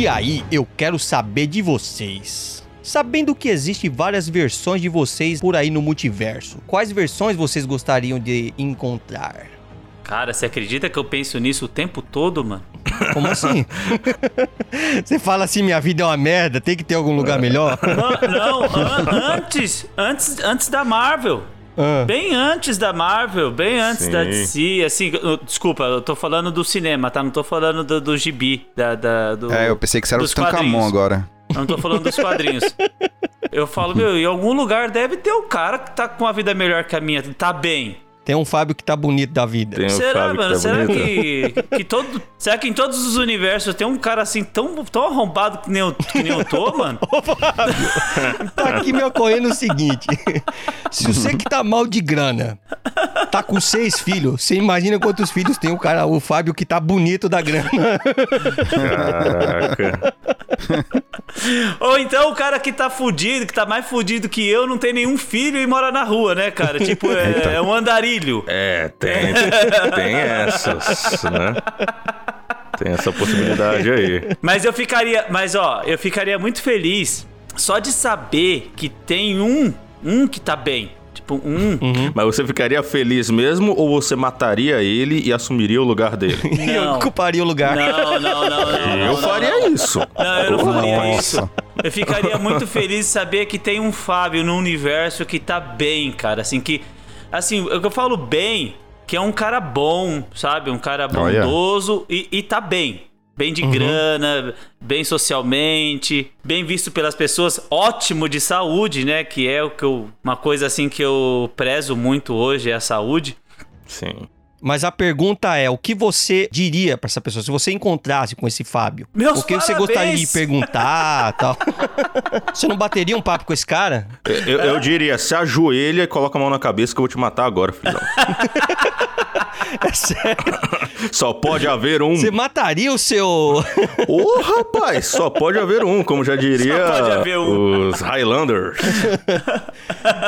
E aí, eu quero saber de vocês. Sabendo que existem várias versões de vocês por aí no multiverso, quais versões vocês gostariam de encontrar? Cara, você acredita que eu penso nisso o tempo todo, mano? Como assim? Você fala assim, minha vida é uma merda, tem que ter algum lugar melhor? Não, an antes, antes, antes da Marvel. Ah. Bem antes da Marvel, bem antes Sim. da DC, assim, desculpa, eu tô falando do cinema, tá? Não tô falando do, do gibi, da, da, do, É, eu pensei que você era o Tutankamon agora. Eu não tô falando dos quadrinhos. Eu falo, meu, em algum lugar deve ter um cara que tá com uma vida melhor que a minha, tá bem. Tem um Fábio que tá bonito da vida. Tem um será, Fábio mano? Que tá será que, que todo. Será que em todos os universos tem um cara assim tão, tão arrombado que nem, eu, que nem eu tô, mano? Ô, Fábio, tá aqui me ocorrendo o seguinte: se você que tá mal de grana, tá com seis filhos, você imagina quantos filhos tem o cara, o Fábio que tá bonito da grana. Caraca. Ou então o cara que tá fudido, que tá mais fudido que eu, não tem nenhum filho e mora na rua, né, cara? Tipo, é, então. é um andarilho. É, tem, tem essas, né? Tem essa possibilidade aí. Mas eu ficaria, mas ó, eu ficaria muito feliz só de saber que tem um, um que tá bem. Tipo, um. Uhum. Mas você ficaria feliz mesmo ou você mataria ele e assumiria o lugar dele? Não. eu ocuparia o lugar. Não, não, não. não eu não, faria não. isso. Não, eu não faria Nossa. isso. Eu ficaria muito feliz de saber que tem um Fábio no universo que tá bem, cara. Assim, que. Assim, eu falo bem, que é um cara bom, sabe? Um cara bondoso oh, yeah. e, e tá bem bem de uhum. grana, bem socialmente, bem visto pelas pessoas, ótimo de saúde, né? Que é o que eu, uma coisa assim que eu prezo muito hoje é a saúde. Sim. Mas a pergunta é, o que você diria para essa pessoa se você encontrasse com esse Fábio? Meus o que parabéns. você gostaria de perguntar, tal? você não bateria um papo com esse cara? Eu, eu, eu diria, se ajoelha e coloca a mão na cabeça que eu vou te matar agora, filhão. É sério? Só pode haver um. Você mataria o seu. Ô, oh, rapaz, só pode haver um, como já diria um. os Highlanders.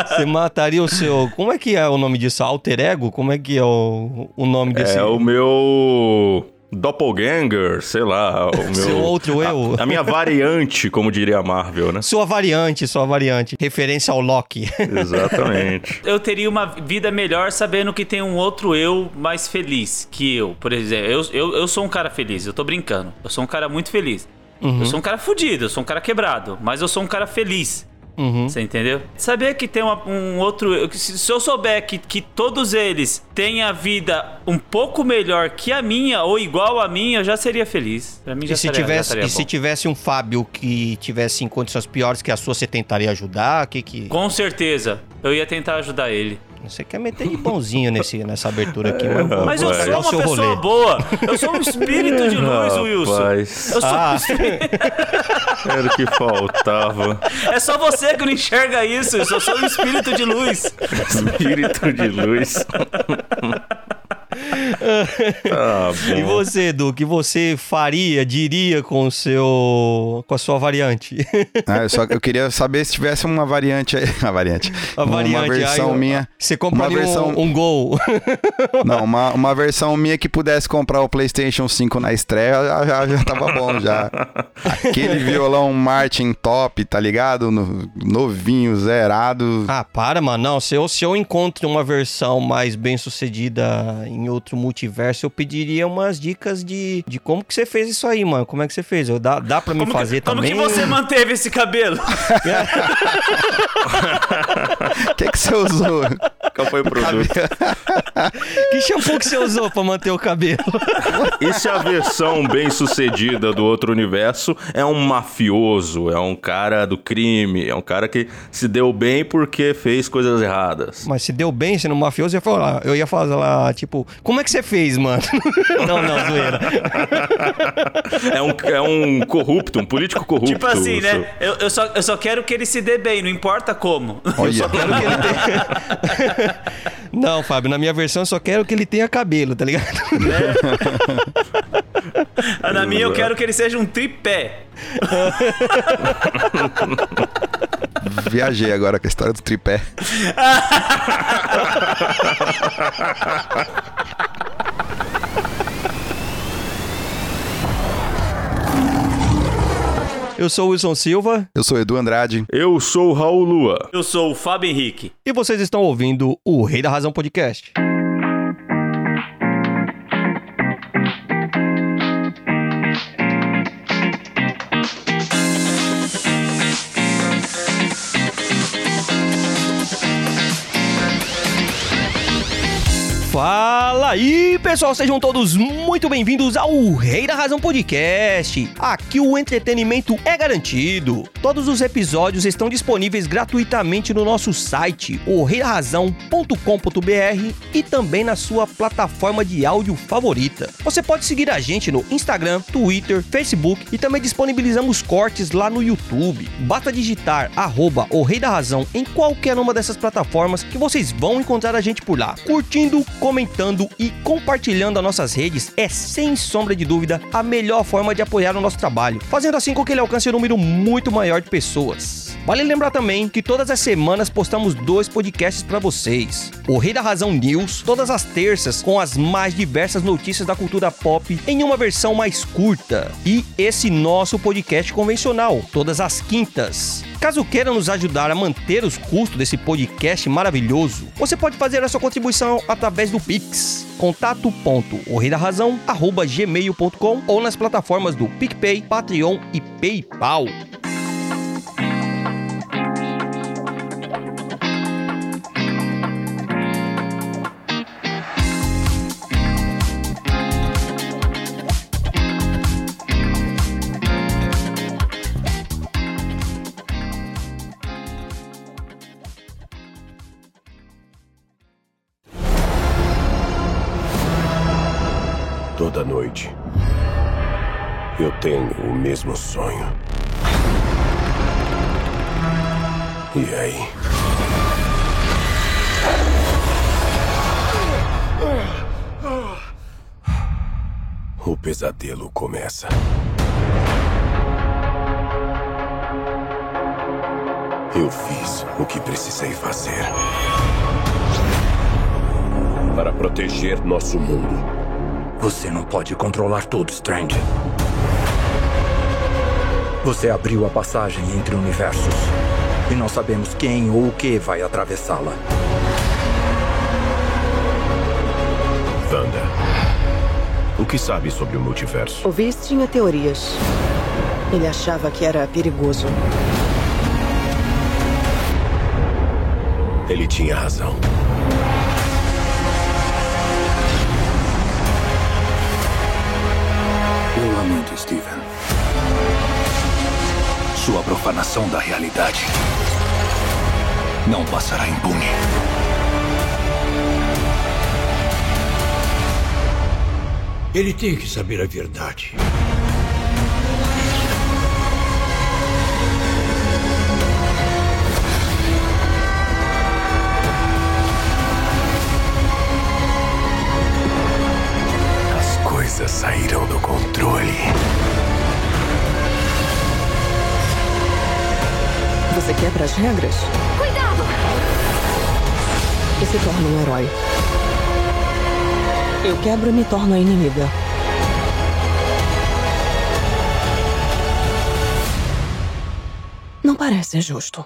Você mataria o seu. Como é que é o nome disso? Alter ego? Como é que é o, o nome desse? É o meu. Doppelganger, sei lá, o meu... Seu outro eu. A, a, minha variante, como diria a Marvel, né? Sua variante, sua variante. Referência ao Loki. Exatamente. eu teria uma vida melhor sabendo que tem um outro eu mais feliz que eu. Por exemplo, eu, eu, eu sou um cara feliz, eu tô brincando. Eu sou um cara muito feliz. Uhum. Eu sou um cara fudido, eu sou um cara quebrado, mas eu sou um cara feliz. Uhum. Você entendeu? Saber que tem uma, um outro. Se eu souber que, que todos eles têm a vida um pouco melhor que a minha ou igual a minha, eu já seria feliz. Pra mim já e se estaria, tivesse, já E se tivesse um Fábio que tivesse em condições piores que a sua, você tentaria ajudar? Que que... Com certeza. Eu ia tentar ajudar ele. Você quer meter de bonzinho nesse, nessa abertura aqui, é, mas, mas eu sou uma pessoa rolê. boa. Eu sou um espírito de luz, Wilson. Eu sou ah. um espírito... Era o que faltava. É só você que não enxerga isso. Eu sou um espírito de luz. Espírito de luz. ah, e você, Edu, o que você faria, diria com o seu com a sua variante? ah, eu, só, eu queria saber se tivesse uma variante aí, uma variante, uma, variante, uma versão aí, minha. Você compraria uma versão, um, um Gol? Não, uma, uma versão minha que pudesse comprar o PlayStation 5 na estreia, já, já, já tava bom já. Aquele violão Martin top, tá ligado? No, novinho, zerado. Ah, para, mano. Não, se eu, se eu encontro uma versão mais bem sucedida em outro multiverso, eu pediria umas dicas de, de como que você fez isso aí, mano. Como é que você fez? Eu, dá, dá pra me como fazer que, também? Como que você manteve esse cabelo? O que, que você usou? Qual foi o produto? que shampoo que você usou pra manter o cabelo? E se a versão bem sucedida do outro universo é um mafioso, é um cara do crime, é um cara que se deu bem porque fez coisas erradas. Mas se deu bem sendo mafioso, eu ia falar, eu ia falar lá, tipo, como é que você fez, mano? não, não, zoeira. É um, é um corrupto, um político corrupto. Tipo assim, né? Eu, eu, só, eu só quero que ele se dê bem, não importa como. Olha. Eu só quero que ele tenha. não, Fábio, na minha versão eu só quero que ele tenha cabelo, tá ligado? É. na minha eu quero que ele seja um tripé. Viajei agora com a história do tripé. Eu sou o Wilson Silva Eu sou Edu Andrade. Eu sou o Raul Lua. Eu sou o Fábio Henrique. e vocês estão ouvindo o Rei da Razão Podcast. Aí, pessoal, sejam todos muito bem-vindos ao Rei da Razão Podcast. Aqui o entretenimento é garantido. Todos os episódios estão disponíveis gratuitamente no nosso site, o reidarrazão.com.br e também na sua plataforma de áudio favorita. Você pode seguir a gente no Instagram, Twitter, Facebook e também disponibilizamos cortes lá no YouTube. Basta digitar arroba o Rei da Razão em qualquer uma dessas plataformas que vocês vão encontrar a gente por lá. Curtindo, comentando e compartilhando as nossas redes é, sem sombra de dúvida, a melhor forma de apoiar o nosso trabalho, fazendo assim com que ele alcance um número muito maior de pessoas. Vale lembrar também que todas as semanas postamos dois podcasts para vocês. O Rei da Razão News, todas as terças, com as mais diversas notícias da cultura pop em uma versão mais curta. E esse nosso podcast convencional, todas as quintas. Caso queira nos ajudar a manter os custos desse podcast maravilhoso, você pode fazer a sua contribuição através do Pix. contato.orreidarrazão.gmail.com ou nas plataformas do PicPay, Patreon e PayPal. Eu tenho o mesmo sonho. E aí? O pesadelo começa. Eu fiz o que precisei fazer. Para proteger nosso mundo. Você não pode controlar tudo, Strange. Você abriu a passagem entre universos. E não sabemos quem ou o que vai atravessá-la. Wanda. O que sabe sobre o multiverso? O Viz tinha teorias. Ele achava que era perigoso. Ele tinha razão. Eu lamento, Steven. Sua profanação da realidade não passará impune. Ele tem que saber a verdade. As coisas saíram do controle. Você quebra as regras? Cuidado! E se torna um herói. Eu quebro e me torno a inimiga. Não parece justo.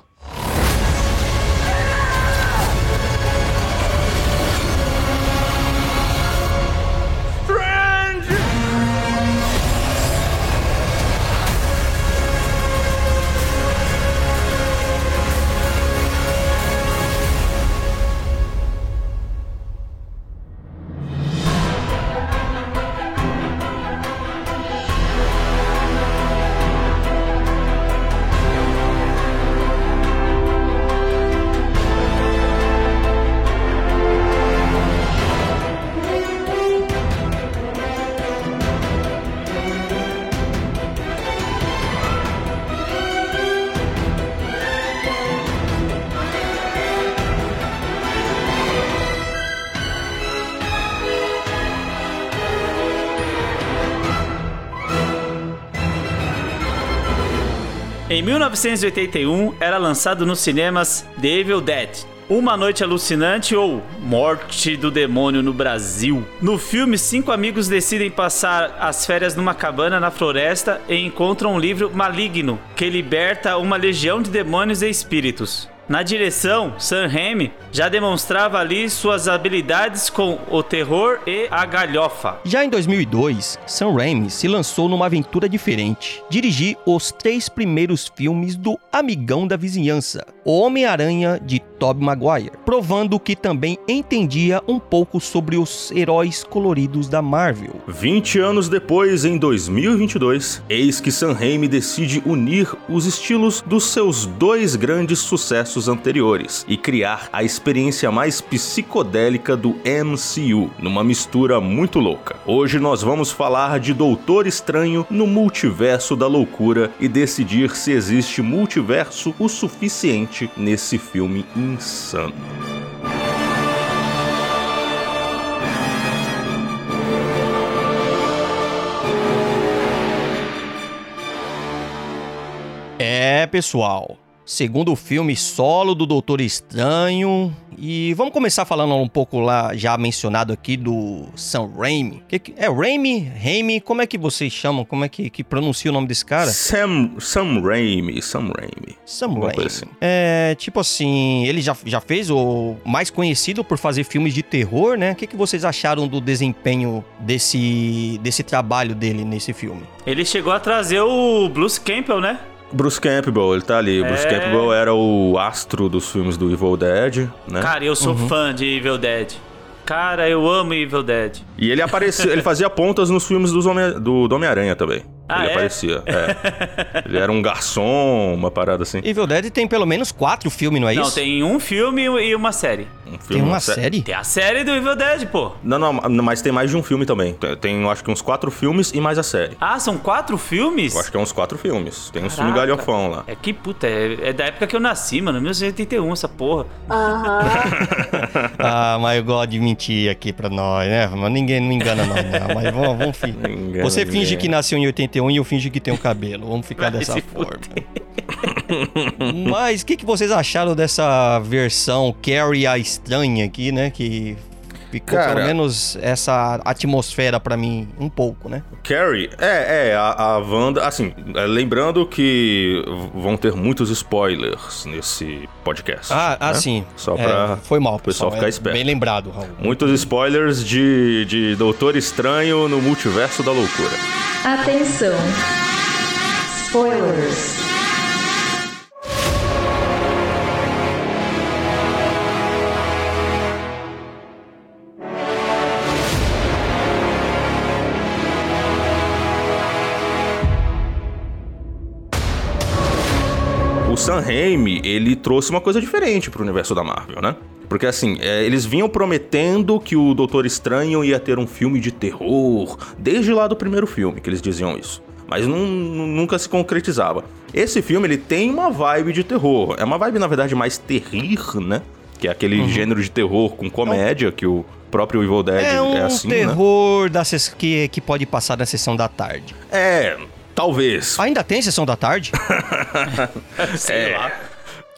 Em 1981 era lançado nos cinemas The Evil Dead, Uma Noite Alucinante ou Morte do Demônio no Brasil. No filme, cinco amigos decidem passar as férias numa cabana na floresta e encontram um livro maligno que liberta uma legião de demônios e espíritos. Na direção, Sam Raimi já demonstrava ali suas habilidades com o terror e a galhofa. Já em 2002, Sam Raimi se lançou numa aventura diferente. Dirigir os três primeiros filmes do Amigão da Vizinhança, O Homem-Aranha de Tobey Maguire, provando que também entendia um pouco sobre os heróis coloridos da Marvel. 20 anos depois, em 2022, eis que Sam Raimi decide unir os estilos dos seus dois grandes sucessos anteriores e criar a experiência mais psicodélica do MCU, numa mistura muito louca. Hoje nós vamos falar de Doutor Estranho no multiverso da loucura e decidir se existe multiverso o suficiente nesse filme insano. É, pessoal. Segundo filme solo do Doutor Estranho. E vamos começar falando um pouco lá, já mencionado aqui, do Sam Raimi. Que que- é Raimi? Raimi? Como é que vocês chamam? Como é que, que pronuncia o nome desse cara? Sam, Sam Raimi, Sam Raimi. Sam Raimi. assim. É, tipo assim, ele já, já fez o mais conhecido por fazer filmes de terror, né? O que, que vocês acharam do desempenho desse, desse trabalho dele nesse filme? Ele chegou a trazer o Bruce Campbell, né? Bruce Campbell, ele tá ali. Bruce É. Campbell era o astro dos filmes do Evil Dead, né? Cara, eu sou Uhum. fã de Evil Dead. Cara, eu amo Evil Dead. E ele aparecia, ele fazia pontas nos filmes dos Homem, do, do Homem-Aranha também. Ah, ele é? aparecia, é. ele era um garçom, uma parada assim. Evil Dead tem pelo menos quatro filmes, não é Não, isso? tem um filme e uma série. Um filme, Tem uma sé- série? Tem a série do Evil Dead, pô. Não, não, mas tem mais de um filme também. Tem, acho que uns quatro filmes e mais a série. Ah, são quatro filmes? Eu acho que é uns quatro filmes. Tem uns Caraca. filmes galhofão lá. É que puta, é, é da época que eu nasci, mano. 1981, essa porra. Ah, mas eu gosto de mentir aqui pra nós, né? Mas ninguém não engana nós, não. Mas vamos, vamos fi- Não engana Você ninguém. finge que nasceu em 81 e eu finge que tenho cabelo. Vamos ficar Vai dessa forma. Mas o que, que vocês acharam dessa versão Carrie a Estranha aqui, né? Que ficou Cara- pelo menos essa atmosfera pra mim um pouco, né? Carrie, é, é, a, a Wanda, assim, é, lembrando que vão ter muitos spoilers nesse podcast. Ah, ah né? sim. Só É, pra foi mal, pessoal pessoal. ficar É esperto. Bem lembrado, Raul. Muitos spoilers de, de Doutor Estranho no Multiverso da Loucura. Atenção. Spoilers. Sam Raimi, ele trouxe uma coisa diferente pro universo da Marvel, né? Porque assim, é, eles vinham prometendo que o Doutor Estranho ia ter um filme de terror, desde lá do primeiro filme que eles diziam isso. Mas nun- nunca se concretizava. Esse filme, ele tem uma vibe de terror. É uma vibe, na verdade, mais terrir, né? Que é aquele gênero de terror com comédia que o próprio Evil Dead É é, um assim, né? terror da ses- que, que pode passar na sessão da tarde. É, talvez. Ainda tem sessão da tarde? Sei lá.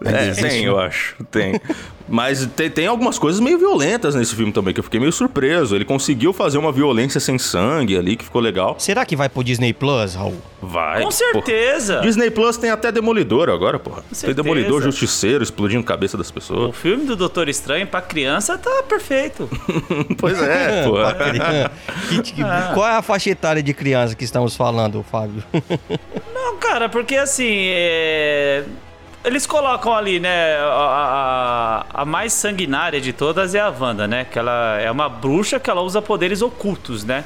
É, tem, eu acho. Tem. Mas tem, tem algumas coisas meio violentas nesse filme também, que eu fiquei meio surpreso. Ele conseguiu fazer uma violência sem sangue ali, que ficou legal. Será que vai pro Disney Plus, Raul? Vai. Com certeza. Pô. Disney Plus tem até Demolidor agora, porra. Tem certeza. Demolidor, Justiceiro, explodindo cabeça das O pessoas. filme do Doutor Estranho pra criança tá perfeito. pois é. Que- que- Qual é a faixa etária de criança que estamos falando, Fábio? Não, cara, porque assim, é... eles colocam ali, né, a, a- a mais sanguinária de todas é a Wanda, né? Que ela é uma bruxa que ela usa poderes ocultos, né?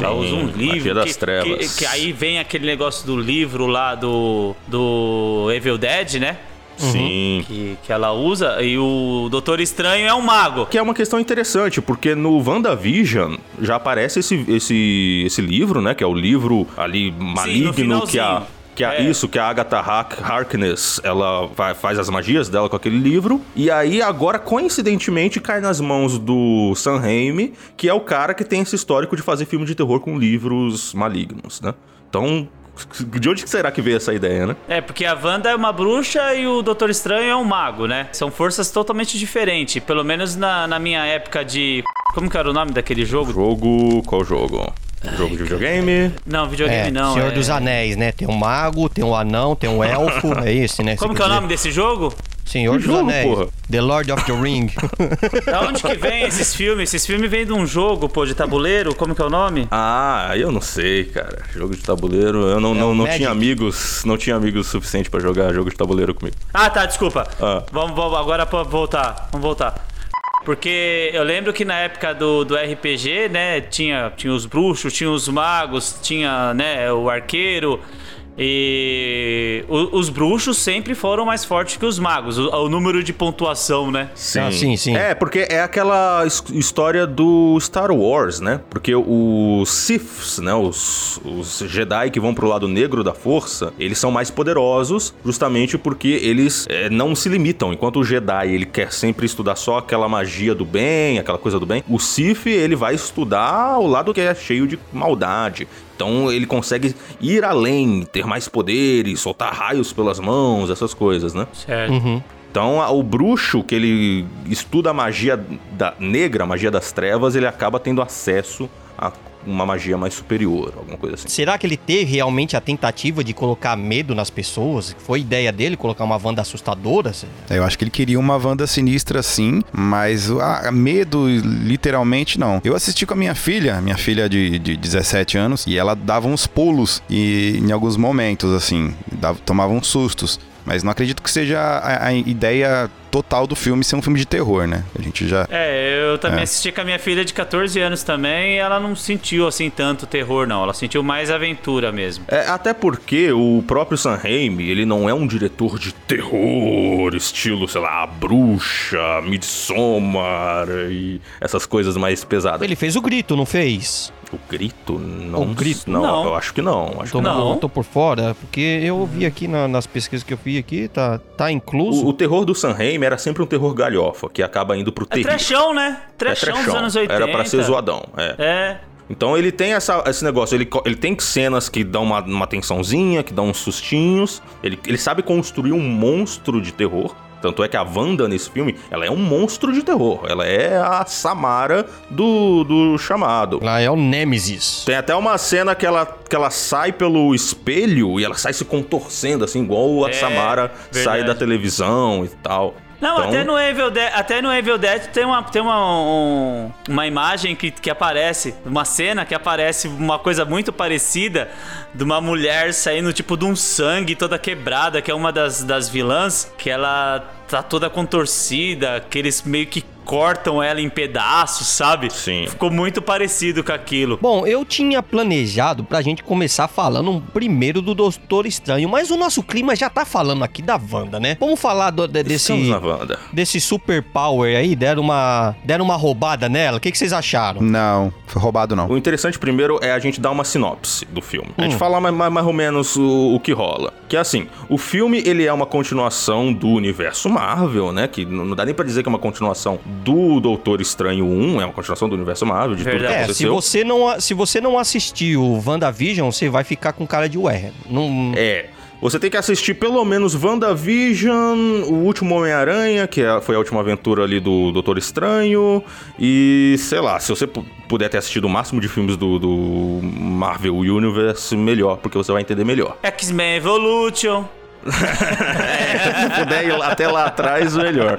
Ela usa um Sim, livro. que, trevas. Que, que aí vem aquele negócio do livro lá do, do Evil Dead, né? Sim. Que, que ela usa. E o Doutor Estranho é um mago. Que é uma questão interessante, porque no WandaVision já aparece esse, esse, esse livro, né? Que é o livro ali maligno que a. Que É. Isso, que a Agatha Hark- Harkness, ela vai- faz as magias dela com aquele livro. E aí, agora, coincidentemente, cai nas mãos do Sam Raimi, que é o cara que tem esse histórico de fazer filme de terror com livros malignos, né? Então, De onde será que veio essa ideia, né? É, porque a Wanda é uma bruxa e o Doutor Estranho é um mago, né? São forças totalmente diferentes. Pelo menos na, na minha época de. Como que era o nome daquele jogo? Jogo. Qual jogo? Jogo de videogame? Não, videogame É, não. Senhor é... dos Anéis, né? Tem um mago, tem um anão, tem um elfo. É esse, né? Como Você que é o quer nome desse jogo? Senhor dos jogo, Anéis. porra? The Lord of the Ring. Da onde que vem esses filmes? Esses filmes vêm de um jogo, pô, de tabuleiro. Como que é o nome? Ah, eu não sei, cara. Jogo de tabuleiro, eu não, É não, o não Magic. tinha amigos, não tinha amigos suficiente pra jogar jogo de tabuleiro comigo. Ah, tá, desculpa. Ah. Vamos, vamos agora pra voltar. Vamos voltar. Porque eu lembro que na época do, do RPG, né, tinha, tinha os bruxos, tinha os magos, tinha, né, o arqueiro. E o- os bruxos sempre foram mais fortes que os magos, o, o número de pontuação, né? Sim. Ah, sim, sim. É, porque é aquela his- história do Star Wars, né? Porque os Siths, né? Os, os Jedi que vão pro lado negro da força, eles são mais poderosos justamente porque eles é, não se limitam. Enquanto o Jedi, ele quer sempre estudar só aquela magia do bem, aquela coisa do bem, o Sith, ele vai estudar o lado que é cheio de maldade. Então ele consegue ir além, ter mais poderes, soltar raios pelas mãos, essas coisas, né? Certo. Então, a- o bruxo que ele estuda a magia da negra, a magia das trevas, ele acaba tendo acesso a uma magia mais superior, alguma coisa assim. Será que ele teve realmente a tentativa de colocar medo nas pessoas? Foi ideia dele colocar uma Wanda assustadora? É, Eu acho que ele queria uma Wanda sinistra sim, mas ah, medo, literalmente, não. Eu assisti com a minha filha, minha filha de, de 17 anos, e ela dava uns pulos e, em alguns momentos, assim, dava, tomava uns sustos. Mas não acredito que seja a, a ideia total do filme ser um filme de terror, né? A gente já. É, eu também É. assisti com a minha filha de 14 anos também e ela não sentiu assim tanto terror, não. Ela sentiu mais aventura mesmo. É, até porque o próprio Sam Raimi, ele não é um diretor de terror, estilo, sei lá, a Bruxa, Midsommar e essas coisas mais pesadas. Ele fez o grito, não fez? O grito? Não, O grito? Não, Não. eu acho que não. Acho Tô, que não. Tô por fora, porque eu vi aqui na- nas pesquisas que eu fiz aqui, tá, tá incluso. O, o terror do Sam Raimi era sempre um terror galhofa, que acaba indo pro É terrível. trechão, né? É Trechão, dos trechão. anos 80. Era pra ser zoadão, é. É. Então ele tem essa- esse negócio, ele, ele tem cenas que dão uma, uma tensãozinha, que dão uns sustinhos. Ele, ele sabe construir um monstro de terror. Tanto é que a Wanda nesse filme, ela é um monstro de terror. Ela é a Samara do, do chamado. Lá é o Nemesis. Tem até uma cena que ela, que ela sai pelo espelho e ela sai se contorcendo, assim, igual a É, Samara sai verdade. da televisão e tal. Não, Então- até, no Evil Dead, até no Evil Dead tem uma, tem uma, um- uma imagem que, que aparece, uma cena que aparece uma coisa muito parecida de uma mulher saindo tipo de um sangue toda quebrada, que é uma das, das vilãs, que ela tá toda contorcida, que eles meio que cortam ela em pedaços, sabe? Sim. Ficou muito parecido com aquilo. Bom, eu tinha planejado pra gente começar falando primeiro do Doutor Estranho, mas o nosso clima já tá falando aqui da Wanda, né? Vamos falar do- de- desse Estamos na Wanda. desse super power aí, deram uma deram uma roubada nela. O que, que vocês acharam? Não, foi roubado não. O interessante primeiro é a gente dar uma sinopse do filme. A Hum. gente falar mais, mais, mais ou menos o, o que rola. Que é assim, o filme ele é uma continuação do universo Marvel, né? Que não não dá nem pra dizer que é uma continuação do Doutor Estranho 1, é uma continuação do universo Marvel, de tudo que Verdade. É, se aconteceu. você não se você não assistiu WandaVision, você vai ficar com cara de ué. Não, É. Você tem que assistir pelo menos WandaVision, o último Homem-Aranha, que é- foi a última aventura ali do Doutor Estranho. E, sei lá, se você pu- puder ter assistido o máximo de filmes do, do Marvel Universe, melhor, porque você vai entender melhor. X-Men Evolution. Se puder ir até lá atrás, melhor.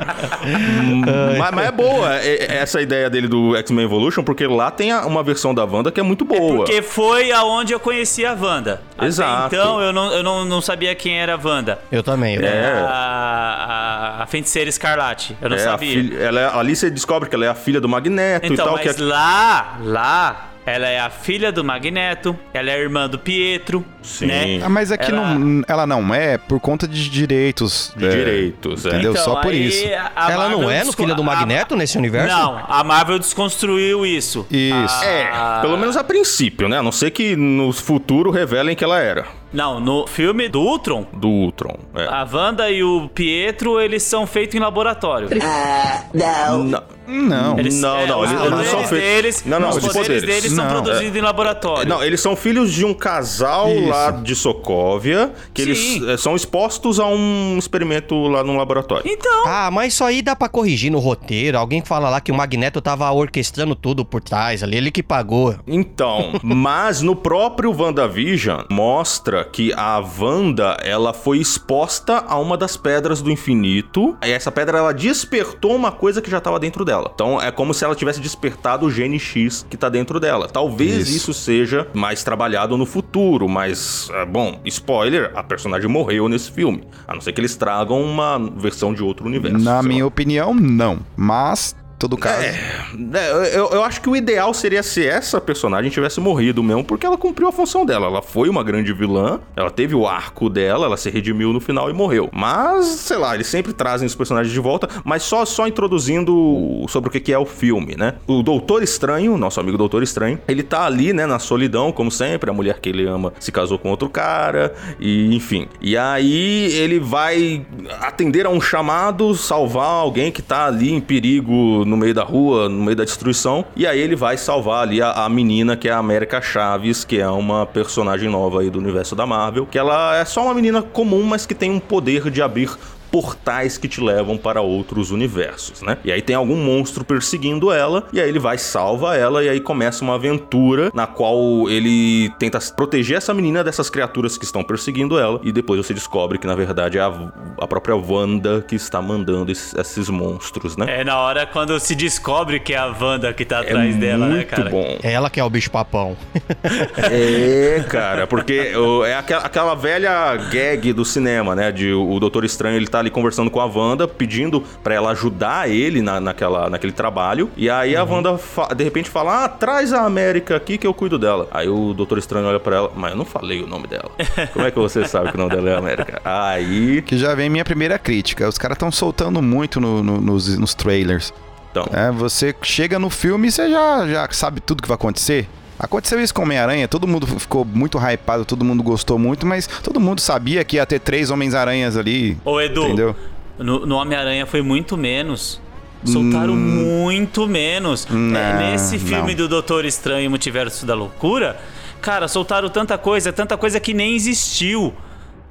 Mas, mas é boa é- é essa ideia dele do X-Men Evolution, porque lá tem a- uma versão da Wanda que é muito boa. Porque foi aonde eu conheci a Wanda. Até Exato. então eu não, eu não, não sabia quem era a Wanda. eu também. eu também. É. A, a, a feiticeira escarlate. Eu não É, a sabia. filha- ela é- ali você descobre que ela é a filha do Magneto e Então, tal. mas que é- lá, lá, ela é a filha do Magneto, ela é a irmã do Pietro. Sim. Né? Ah, mas aqui Ela- não, ela não é por conta de direitos. De é, direitos, é. Entendeu? Então, Só por isso. a Ela não é no desco- filho do a- Magneto nesse universo? Não, a Marvel desconstruiu isso. Isso. É, Ah. pelo menos a princípio, né? A não ser que no futuro revelem que ela era. Não, no filme do Ultron, Do Ultron. É. a Wanda e o Pietro, eles são feitos em laboratório. Não, Não. Eles, Não, é, não, os eles- eles não são feitos- Deles, Não, não, os os poderes, poderes. deles são Não, produzidos em laboratório. Não, eles são filhos de um casal Isso. lá de Sokovia, que eles Sim. eh, são expostos a um experimento lá no laboratório. Então, Ah, mas isso aí dá pra corrigir no roteiro. Alguém fala lá que o Magneto tava orquestrando tudo por trás ali, ele que pagou. Então, mas no próprio WandaVision mostra que a Wanda, ela foi exposta a uma das pedras do infinito, e essa pedra ela despertou uma coisa que já estava dentro dela. Então é como se ela tivesse despertado o gene X que tá dentro dela. Talvez Isso. isso, seja mais trabalhado no futuro, mas é, bom, spoiler, a personagem morreu nesse filme, a não ser que eles tragam uma versão de outro universo. Na minha lá. opinião, não. Mas, todo caso. É, eu, eu acho que o ideal seria se essa personagem tivesse morrido mesmo, porque ela cumpriu a função dela. Ela foi uma grande vilã, ela teve o arco dela, ela se redimiu no final e morreu. Mas, sei lá, eles sempre trazem os personagens de volta, mas só, só introduzindo sobre o que que é o filme, né? O Doutor Estranho, nosso amigo Doutor Estranho, ele tá ali, né, na solidão, como sempre, a mulher que ele ama se casou com outro cara, e enfim. E aí ele vai atender a um chamado, salvar alguém que tá ali em perigo no meio da rua, no meio da destruição. E aí ele vai salvar ali a, a menina que é a América Chaves, que é uma personagem nova aí do universo da Marvel, que ela é só uma menina comum, mas que tem um poder de abrir portais que te levam para outros universos, né? E aí tem algum monstro perseguindo ela, e aí ele vai salva ela e aí começa uma aventura na qual ele tenta proteger essa menina dessas criaturas que estão perseguindo ela e depois você descobre que na verdade é a, a própria Wanda que está mandando esses, esses monstros, né? é na hora quando se descobre que é a Wanda que tá É atrás dela, né, muito cara? bom. É ela que é o bicho papão. É, cara, porque é aquela, aquela velha gag do cinema, né? De o Doutor Estranho ele tá ali conversando com a Wanda, pedindo pra ela ajudar ele na, naquela, naquele trabalho. E aí a Wanda de repente fala: Ah, traz a América aqui que eu cuido dela. Aí o Doutor Estranho olha pra ela, mas eu não falei o nome dela. Como é que você sabe que o nome dela é América? Aí. Que já vem minha primeira crítica. Os caras estão soltando muito no- no- nos, nos trailers. Então. É, você chega no filme e você já, já sabe tudo que vai acontecer. Aconteceu isso com Homem-Aranha, todo mundo ficou muito hypado, todo mundo gostou muito, mas todo mundo sabia que ia ter três Homens-Aranhas ali. Ô, Edu, Entendeu? no, no Homem-Aranha foi muito menos. Soltaram muito menos. É, não, nesse filme não. do Doutor Estranho e Multiverso da Loucura, cara, soltaram tanta coisa, tanta coisa que nem existiu.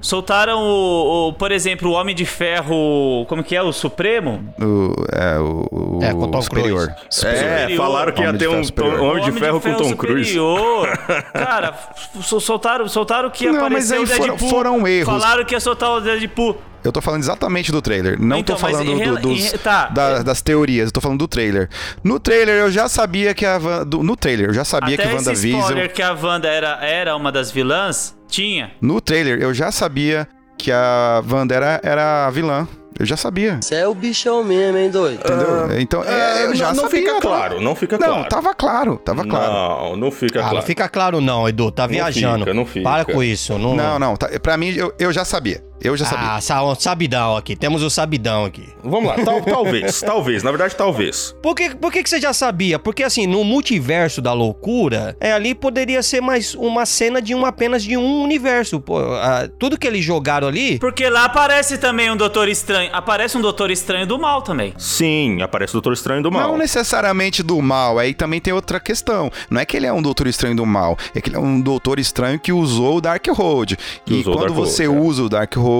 Soltaram o, o, por exemplo, o Homem de Ferro. Como que é? O Supremo? O, é, o, o É, com Tom superior. É, Superior. falaram que ia Homem de ter Ferro um superior. Tom- Homem de Ferro com Tom Cruise. superior. Cara, soltaram, soltaram que ia Não, mas aparecer aí o foram- Deadpool. foram erros. Falaram que ia soltar o Deadpool. Eu tô falando exatamente do trailer. Não Então, tô mas falando em do- dos, em- tá. da- das teorias, eu tô falando do trailer. No trailer eu já sabia que a Van- do- No trailer eu já sabia Até que esse WandaVision. spoiler que a Wanda era, era uma das vilãs, tinha. No trailer eu já sabia que a Wanda era, era a vilã. Eu já sabia. Você é o bichão mesmo, hein, doido? Entendeu? então, é, eu já não, não sabia. fica tava- claro, não fica Não, claro. tava claro, tava claro. Não, não fica Ah, claro. não fica claro não, Edu. Tá viajando. fica, não fica. Para com isso. Não, Não, não, tá, pra mim eu, eu já sabia. Eu já sabia. Ah, sa- sabidão aqui. Temos o sabidão aqui. Vamos lá, tal- talvez, talvez, na verdade talvez. Por que, por que, que você já sabia? Porque assim, no multiverso da loucura, é, ali poderia ser mais uma cena de um apenas de um universo. Pô, ah, tudo que eles jogaram ali. Porque lá aparece também um Doutor Estranho. Aparece um Doutor Estranho do mal também. Sim, aparece o Doutor Estranho do Mal. Não necessariamente do mal, aí também tem outra questão. Não é que ele é um doutor estranho do mal, é que ele é um doutor estranho que usou o Dark Road. E usou quando Dark você Road, é. usa o Dark Road.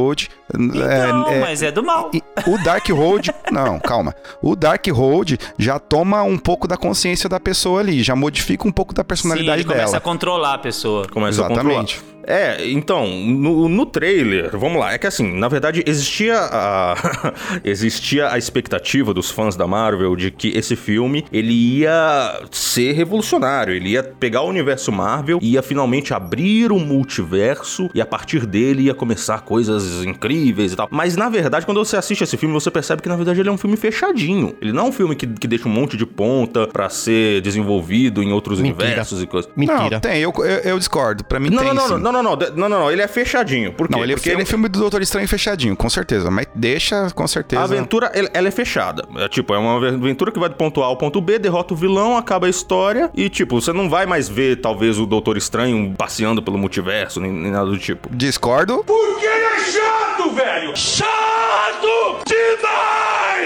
Então, mas é do mal. o Dark Road. não, calma. O Dark Road já toma um pouco da consciência da pessoa ali, já modifica um pouco da Sim, personalidade ele começa dela. a controlar a pessoa. Começa Exatamente. a controlar. É, então, no, no trailer, vamos lá, é que assim, na verdade existia a existia a expectativa dos fãs da Marvel de que esse filme ele ia ser revolucionário, ele ia pegar o universo Marvel e ia finalmente abrir um multiverso e a partir dele ia começar coisas incríveis e tal. Mas na verdade, quando você assiste esse filme, você percebe que na verdade ele é um filme fechadinho. Ele não é um filme que, que deixa um monte de ponta pra ser desenvolvido em outros Mentira. universos e coisas. Mentira. Não, tem, eu, eu, eu discordo. Pra mim Não, tem não, não, não, não, não, não, não, não, ele é fechadinho. Por quê? Não, ele Porque é um filme do Doutor Estranho fechadinho, com certeza. Mas deixa, com certeza. A aventura, ela, ela é fechada. É, tipo, é uma aventura que vai do ponto A ao ponto B, derrota o vilão, acaba a história e, tipo, você não vai mais ver, talvez, o Doutor Estranho passeando pelo multiverso, nem, nem nada do tipo. Discordo. Porque ele é chato, velho! Chato demais!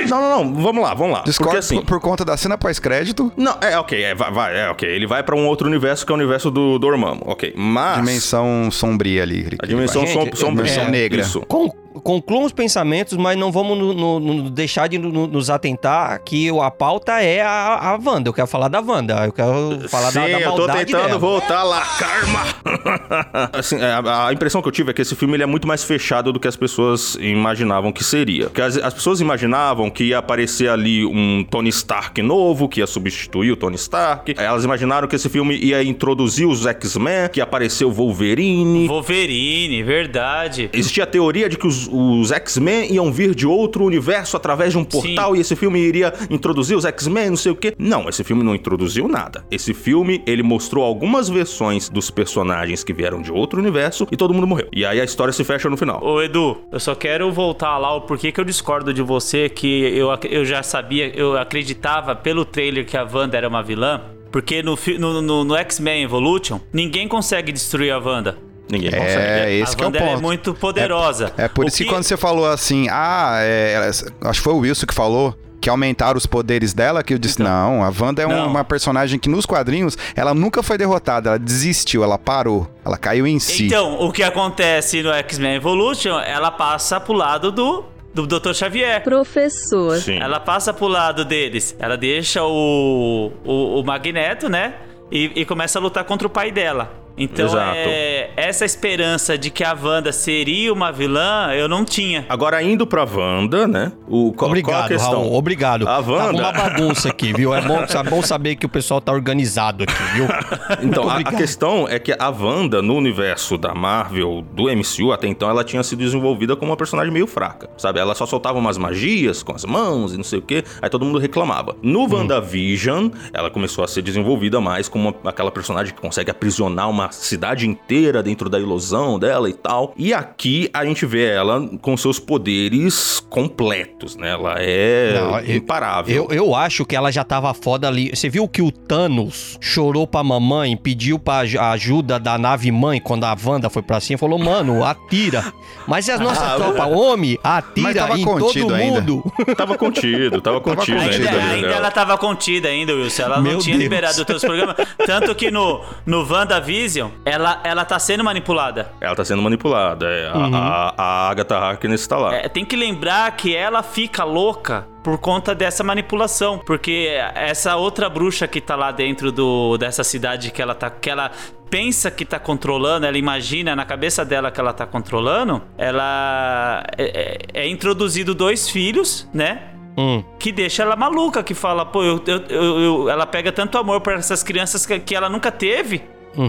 Não, não, não, vamos lá, vamos lá. Discordo Porque assim... por, conta da cena pós-crédito. Não, é ok, é, vai, vai, é ok. Ele vai pra um outro universo que é o universo do Dormammu, ok. Mas... Dimensão sombria ali. que A dimensão som, sombria. dimensão negra. Isso. Con- concluam os pensamentos, mas não vamos no- no- no- deixar de no- nos atentar que a pauta é a, a Wanda. Eu quero falar da Wanda. Eu quero falar Sim, da, da eu tô tentando dela. voltar lá, karma! assim, é, a, a impressão que eu tive é que esse filme ele é muito mais fechado do que as pessoas imaginavam que seria. Porque as, as pessoas imaginavam que ia aparecer ali um Tony Stark novo, que ia substituir o Tony Stark. Elas imaginaram que esse filme ia introduzir os X-Men, que ia aparecer o Wolverine. Wolverine, verdade. Existia a teoria de que os, os X-Men iam vir de outro universo através de um portal e esse filme iria introduzir os X-Men, não sei o quê. Não, esse filme não introduziu nada. Esse filme, ele mostrou algumas versões dos personagens que vieram de outro universo e todo mundo morreu. E aí a história se fecha no final. Ô Edu, eu só quero voltar lá o porquê que eu discordo de você, que eu, eu já sabia, eu acreditava pelo trailer que a Wanda era uma vilã. Porque no, no, no- no X-Men Evolution, ninguém consegue destruir a Wanda. Ninguém É, consegue. esse a que é o Wanda ponto. é muito poderosa. É por O isso que... quando você falou assim, ah, é, ela- acho que foi o Wilson que falou que aumentaram os poderes dela, que eu disse, não, a Wanda é um- Então. Não. uma personagem que nos quadrinhos, ela nunca foi derrotada, ela desistiu, ela parou, ela caiu em si. Então, o que acontece no X-Men Evolution, ela passa pro lado do, do Dr. Xavier. Professor. Sim. Ela passa pro lado deles. Ela deixa o, o, o Magneto, né? E, e começa a lutar contra o pai dela. Então, é, essa esperança de que a Wanda seria uma vilã, eu não tinha. Agora, indo pra Wanda, né? O, qual, qual a Obrigado, questão? Raul. Obrigado. A Tava Wanda... uma bagunça aqui, viu? É bom, é bom saber que o pessoal tá organizado aqui, viu? Então, a, a questão é que a Wanda, no universo da Marvel, do MCU, até então, ela tinha sido desenvolvida como uma personagem meio fraca, sabe? Ela só soltava umas magias com as mãos e não sei o quê, aí todo mundo reclamava. No Hum. WandaVision, ela começou a ser desenvolvida mais como uma- aquela personagem que consegue aprisionar uma cidade inteira dentro da ilusão dela e tal. E aqui a gente vê ela com seus poderes completos, né? Ela é Não, eu- imparável. Eu, eu acho que ela já tava foda ali. Você viu que o Thanos chorou pra mamãe, pediu pra ajuda da nave mãe quando a Wanda foi pra cima? Falou, mano, atira. Mas e as nossas Ah, tropas, homem, Mas atira tava em todo ainda. mundo. Tava contido, tava contido contido. ainda. Ainda, ainda dela. ela tava contida ainda, Wilson. Ela Meu não tinha Deus. liberado os programas. Tanto que no, no WandaVision, ela, ela tá sendo manipulada. Ela tá sendo manipulada. é. A- A, a, Agatha Harkness tá lá. É, tem que lembrar que ela fica louca por conta dessa manipulação, porque essa outra bruxa que tá lá dentro do, dessa cidade que ela tá que ela pensa que tá controlando, ela imagina na cabeça dela que ela tá controlando, ela é, é- é introduzido dois filhos, né? Hum. Que deixa ela maluca, que fala, pô, eu, eu- eu- eu- ela pega tanto amor por essas crianças que, que ela nunca teve,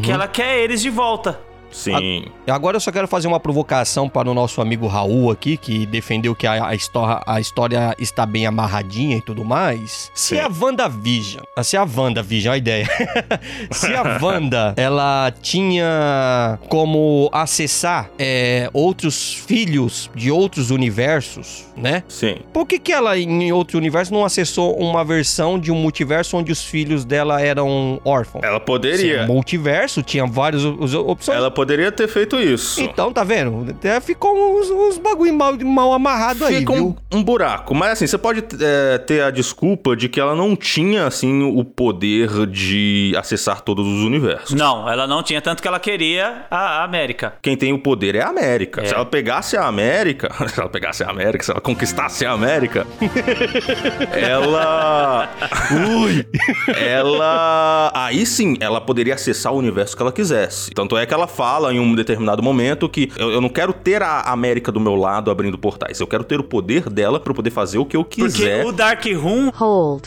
que ela quer eles de volta. Sim. Agora eu só quero fazer uma provocação para o nosso amigo Raul aqui, que defendeu que a, a, história, a história está bem amarradinha e tudo mais. Se Sim. a WandaVision, se a WandaVision, a ideia, se a Wanda, ela tinha como acessar é, outros filhos de outros universos, né? Sim. Por que que ela, em outro universo, não acessou uma versão de um multiverso onde os filhos dela eram órfãos? Ela Se poderia. é multiverso, tinha várias op- opções. Ela poderia ter feito isso. Então, tá vendo? Até ficou uns, uns bagulho mal, mal amarrado aí, Fica viu? um, um buraco. Mas assim, você pode é, ter a desculpa de que ela não tinha, assim, o poder de acessar todos os universos. Não, ela não tinha tanto que ela queria a a América. Quem tem o poder é a América. É. Se ela pegasse a América, se ela pegasse a América, se ela conquistasse a América, ela. Ui! Ela. Aí sim, ela poderia acessar o universo que ela quisesse. Tanto é que ela fala fala em um determinado momento que eu, eu não quero ter a América do meu lado abrindo portais. Eu quero ter o poder dela pra eu poder fazer o que eu quiser. Porque o Dark Room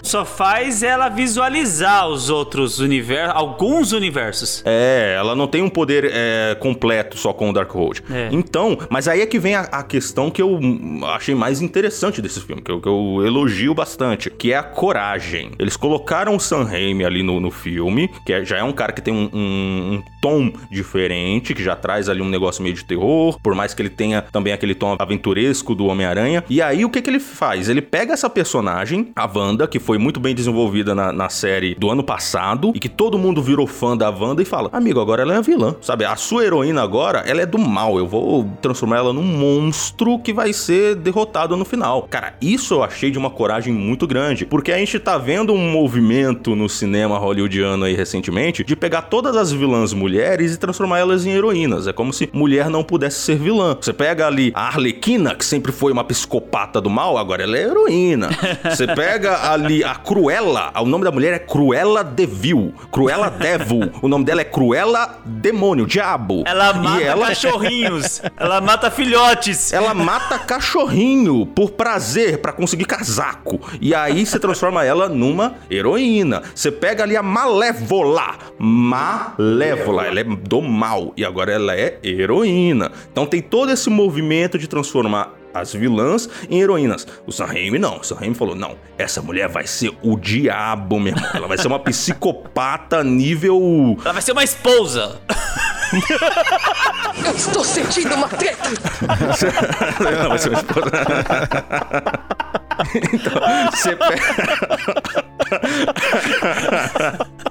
só faz ela visualizar os outros universos, alguns universos. É, ela não tem um poder é, completo só com o Darkhold. É. Então, mas aí é que vem a, a questão que eu achei mais interessante desse filme, que eu, que eu elogio bastante, que é a coragem. Eles colocaram o Sam Raimi ali no, no filme, que é- já é um cara que tem um, um- um tom diferente, que já traz ali um negócio meio de terror, por mais que ele tenha também aquele tom aventuresco do Homem-Aranha. E aí o que, que ele faz? Ele pega essa personagem, a Wanda, que foi muito bem desenvolvida na, na série do ano passado, e que todo mundo virou fã da Wanda e fala: Amigo, agora ela é a vilã. Sabe, a sua heroína agora, ela é do mal. Eu vou transformar ela num monstro que vai ser derrotado no final. Cara, isso eu achei de uma coragem muito grande, porque a gente tá vendo um movimento no cinema hollywoodiano aí recentemente de pegar todas as vilãs mulheres e transformar elas em heroínas. É como se mulher não pudesse ser vilã. Você pega ali a Arlequina, que sempre foi uma psicopata do mal, agora ela é heroína. Você pega ali a Cruella, o nome da mulher é Cruella Devil. Cruella Devil. O nome dela é Cruella Demônio, Diabo. Ela mata ela cachorrinhos, ela mata filhotes. ela mata cachorrinho por prazer, pra conseguir casaco. E aí você transforma ela numa heroína. Você pega ali a Malévola. Malévola, ela é do mal. E agora ela é heroína. Então tem todo esse movimento de transformar as vilãs em heroínas. O Sam Raimi não. O Sam Raimi falou: não, essa mulher vai ser o diabo, meu irmão. Ela vai ser uma psicopata nível. Ela vai ser uma esposa. Eu estou sentindo uma treta. Não, vai ser uma esposa. Então, você pega.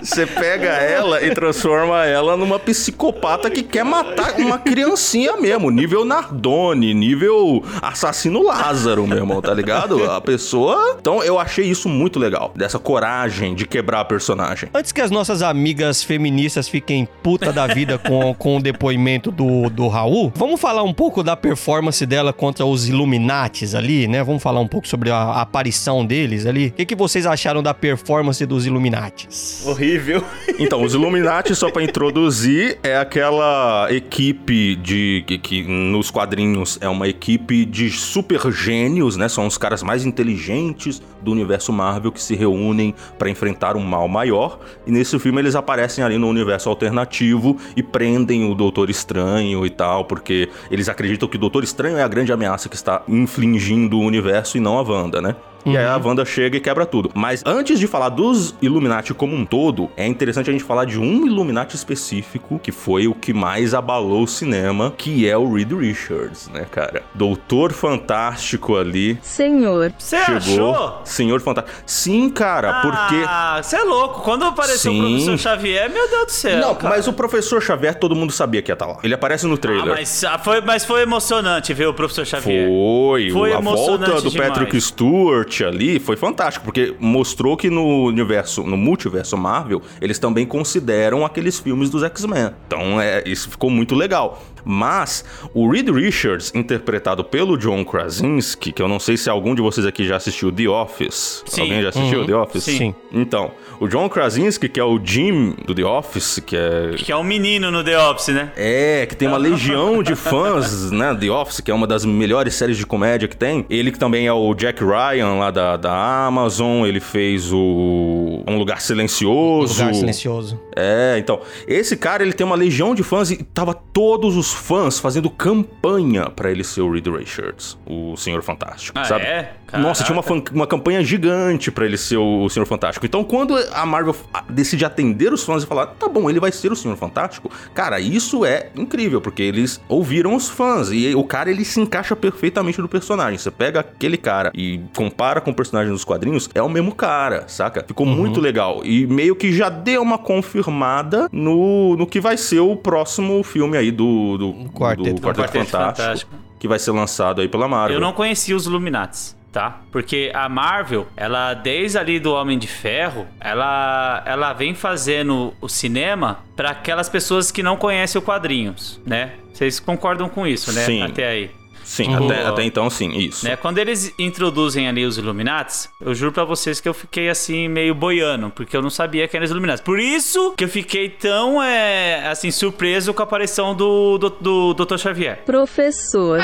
Você pega ela e transforma ela numa psicopata que quer matar uma criancinha mesmo, nível Nardone, nível assassino Lázaro, meu irmão, tá ligado? A pessoa. Então eu achei isso muito legal, dessa coragem de quebrar a personagem. Antes que as nossas amigas feministas fiquem puta da vida com, com o depoimento do, do Raul, vamos falar um pouco da performance dela contra os Illuminates ali, né? Vamos falar um pouco sobre a, a aparição deles ali. O que, que vocês acharam da performance dos Illuminates? Horrível. Então, os Illuminati, só pra introduzir, é aquela equipe de. que, que nos quadrinhos é uma equipe de super gênios, né? São os caras mais inteligentes do universo Marvel que se reúnem pra enfrentar um mal maior. E nesse filme eles aparecem ali no universo alternativo e prendem o Doutor Estranho e tal, porque eles acreditam que o Doutor Estranho é a grande ameaça que está infligindo o universo e não a Wanda, né? E aí a Wanda chega e quebra tudo. Mas antes de falar dos Illuminati como um todo, é interessante a gente falar de um Illuminati específico, que foi o que mais abalou o cinema, que é o Reed Richards, né, cara? Doutor Fantástico ali. Senhor. Você chegou. achou? Senhor Fantástico. Sim, cara, porque. Ah, você é louco. Quando apareceu Sim. o professor Xavier, meu Deus do céu. Não, cara. mas o professor Xavier todo mundo sabia que ia estar lá. Ele aparece no Ah, trailer. mas, ah, foi, mas foi emocionante ver o professor Xavier. Foi, Foi a volta emocionante do demais. Patrick Stewart ali foi fantástico, porque mostrou que no universo, no multiverso Marvel, eles também consideram aqueles filmes dos X-Men. Então, é, isso ficou muito legal. Mas o Reed Richards, interpretado pelo John Krasinski, que eu não sei se algum de vocês aqui já assistiu The Office. Sim. Alguém já assistiu Uhum. The Office? Sim. Então, o John Krasinski, que é o Jim do The Office, que é Que é um menino no The Office, né? é, que tem uma legião de fãs, né? The Office, que é uma das melhores séries de comédia que tem. Ele que também é o Jack Ryan lá da, da Amazon. Ele fez o Um Lugar Silencioso. Lugar silencioso. É, então, esse cara, ele tem uma legião de fãs e tava todos os fãs fazendo campanha pra ele ser o Reed Richards, o Senhor Fantástico, Ah, sabe? é? Nossa, tinha uma, fan- uma campanha gigante pra ele ser o, o Senhor Fantástico. Então, quando a Marvel decide atender os fãs e falar, tá bom, ele vai ser o Senhor Fantástico, cara, isso é incrível, porque eles ouviram os fãs e o cara, ele se encaixa perfeitamente no personagem. Você pega aquele cara e compara com o personagem dos quadrinhos, é o mesmo cara, saca? Ficou muito legal. E meio que já deu uma confirmada no, no que vai ser o próximo filme aí do, do, Quarteto. do Quarteto, Quarteto Fantástico, Fantástico. que vai ser lançado aí pela Marvel. Eu não conhecia os Illuminates, tá? Porque a Marvel, ela desde ali do Homem de Ferro, ela ela vem fazendo o cinema pra aquelas pessoas que não conhecem o quadrinhos, né? Vocês concordam com isso, né? Sim. Até aí. Sim, até, até então sim, isso. Né? Quando eles introduzem ali os Illuminates, eu juro pra vocês que eu fiquei assim meio boiando, porque eu não sabia que eram os Illuminates. Por isso que eu fiquei tão é, assim surpreso com a aparição do, do, do Dr. Xavier. Professor.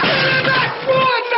Puta!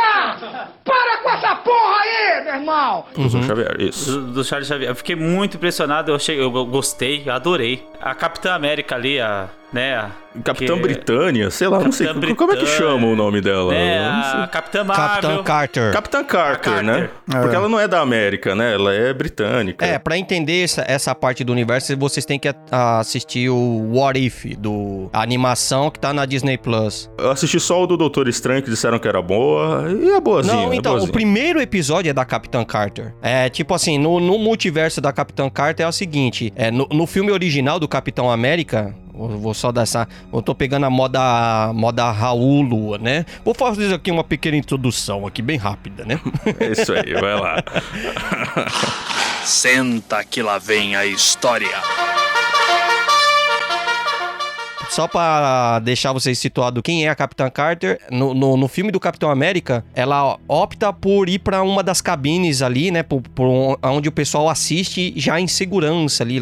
Para com essa porra aí, meu irmão! Professor Xavier, isso. Do, do Charles Xavier. Eu fiquei muito impressionado, eu, achei, eu gostei, eu adorei. A Capitã América ali, a, né, Capitã que- Britânia, sei lá, não sei. Capitã Como é que Britânia. chama o nome dela? né, Eu não sei. a Capitã Marvel. Capitão Carter. Capitã Carter, Carter. né? Porque ela não é da América, né? Ela é britânica. É, pra entender essa, essa parte do universo, vocês têm que assistir o What If, do, a animação que tá na Disney Plus. Eu assisti só o do Doutor Estranho, que disseram que era boa. E é boazinha. Não, é então, o boazinha. primeiro episódio é da Capitã Carter. É, tipo assim, no, no multiverso da Capitã Carter é o seguinte: é, no, no filme original do Capitão América. Vou vou só dar essa. Eu tô pegando a moda, moda Raul Lua, né? Vou fazer aqui uma pequena introdução, aqui, bem rápida, né? É isso aí, vai lá. Senta que lá vem a história. Só pra deixar vocês situados quem é a Capitã Carter, no, no, no filme do Capitão América, ela opta por ir pra uma das cabines ali, né? Por, por onde o pessoal assiste já em segurança ali,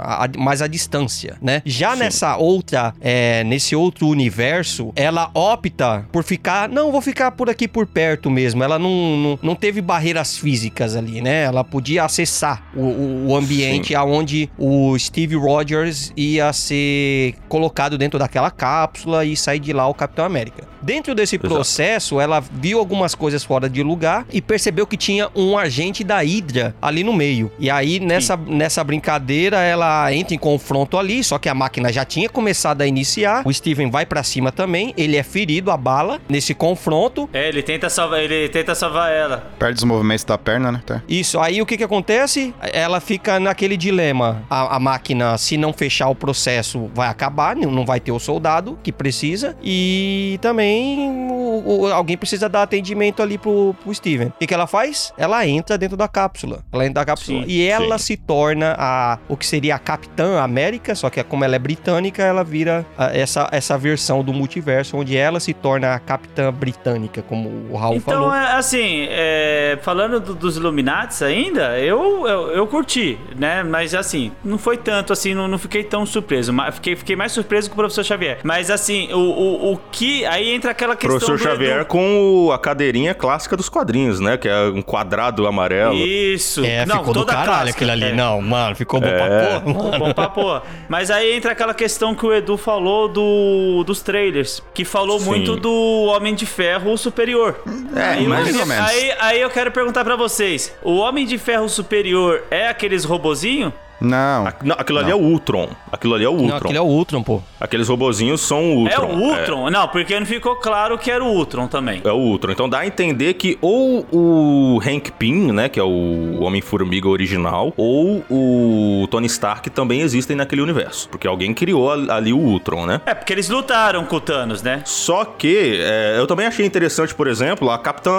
a- a- mais à distância, né? Já nessa outra, é, nesse outro universo, ela opta por ficar, não, vou ficar por aqui por perto mesmo. Ela não, não, não teve barreiras físicas ali, né? Ela podia acessar o, o- o ambiente aonde o Steve Rogers ia ser colocado dentro daquela cápsula e sair de lá o Capitão América. Dentro desse processo, ela viu algumas coisas fora de lugar e percebeu que tinha um agente da Hydra ali no meio. E aí, nessa, nessa brincadeira, ela entra em confronto ali, só que a máquina já tinha começado a iniciar. O Steven vai pra cima também, ele é ferido a bala nesse confronto. É, ele tenta salvar, ele tenta salvar ela. Perde os movimentos da perna, né? Tá. Isso, aí o que que acontece? Ela fica naquele dilema. A, a máquina, se não fechar o processo, vai acabar, não vai ter o soldado que precisa. E também o- alguém precisa dar atendimento ali pro, pro Steven. O que, que ela faz? Ela entra dentro da cápsula. Ela entra da cápsula. Sim, e ela sim. se torna a, o que seria a Capitã América, só que como ela é britânica, ela vira a- essa, essa versão do multiverso, onde ela se torna a Capitã Britânica, como o Raul Então, falou. é, assim, é, falando do- dos Illuminates ainda, eu, eu, eu curti, né? Mas assim, não foi tanto assim, não, não fiquei tão surpreso. Mas fiquei, fiquei mais surpreso com o professor Xavier. Mas assim, o, o, o que. Aí entra aquela questão. Professor do Xavier com o- a cadeirinha clássica dos quadrinhos, né? Que é um quadrado amarelo. Isso. É, não, ficou do toda caralho clássica, aquilo ali. é. Não, mano, ficou bom pra É. porra. Bom pra porra. Mas aí entra aquela questão que o Edu falou do, dos trailers. Que falou Sim. muito do Homem de Ferro Superior. É, Aí, mais eu- ou menos. aí, aí eu quero perguntar pra vocês: o Homem de Ferro Superior é aqueles robozinho? Não. A- não, aquilo ali é o Ultron. Aquilo ali é o Ultron. Não, aquele é o Ultron, pô. Aqueles robozinhos são o Ultron. É o Ultron? Não, porque não ficou claro que era o Ultron também. É o Ultron. Então dá a entender que ou o Hank Pym, né, que é o Homem-Formiga original, ou o Tony Stark também existem naquele universo. Porque alguém criou al- ali o Ultron, né? É, porque eles lutaram com o Thanos, né? Só que é, eu também achei interessante, por exemplo, a Capitã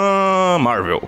Marvel.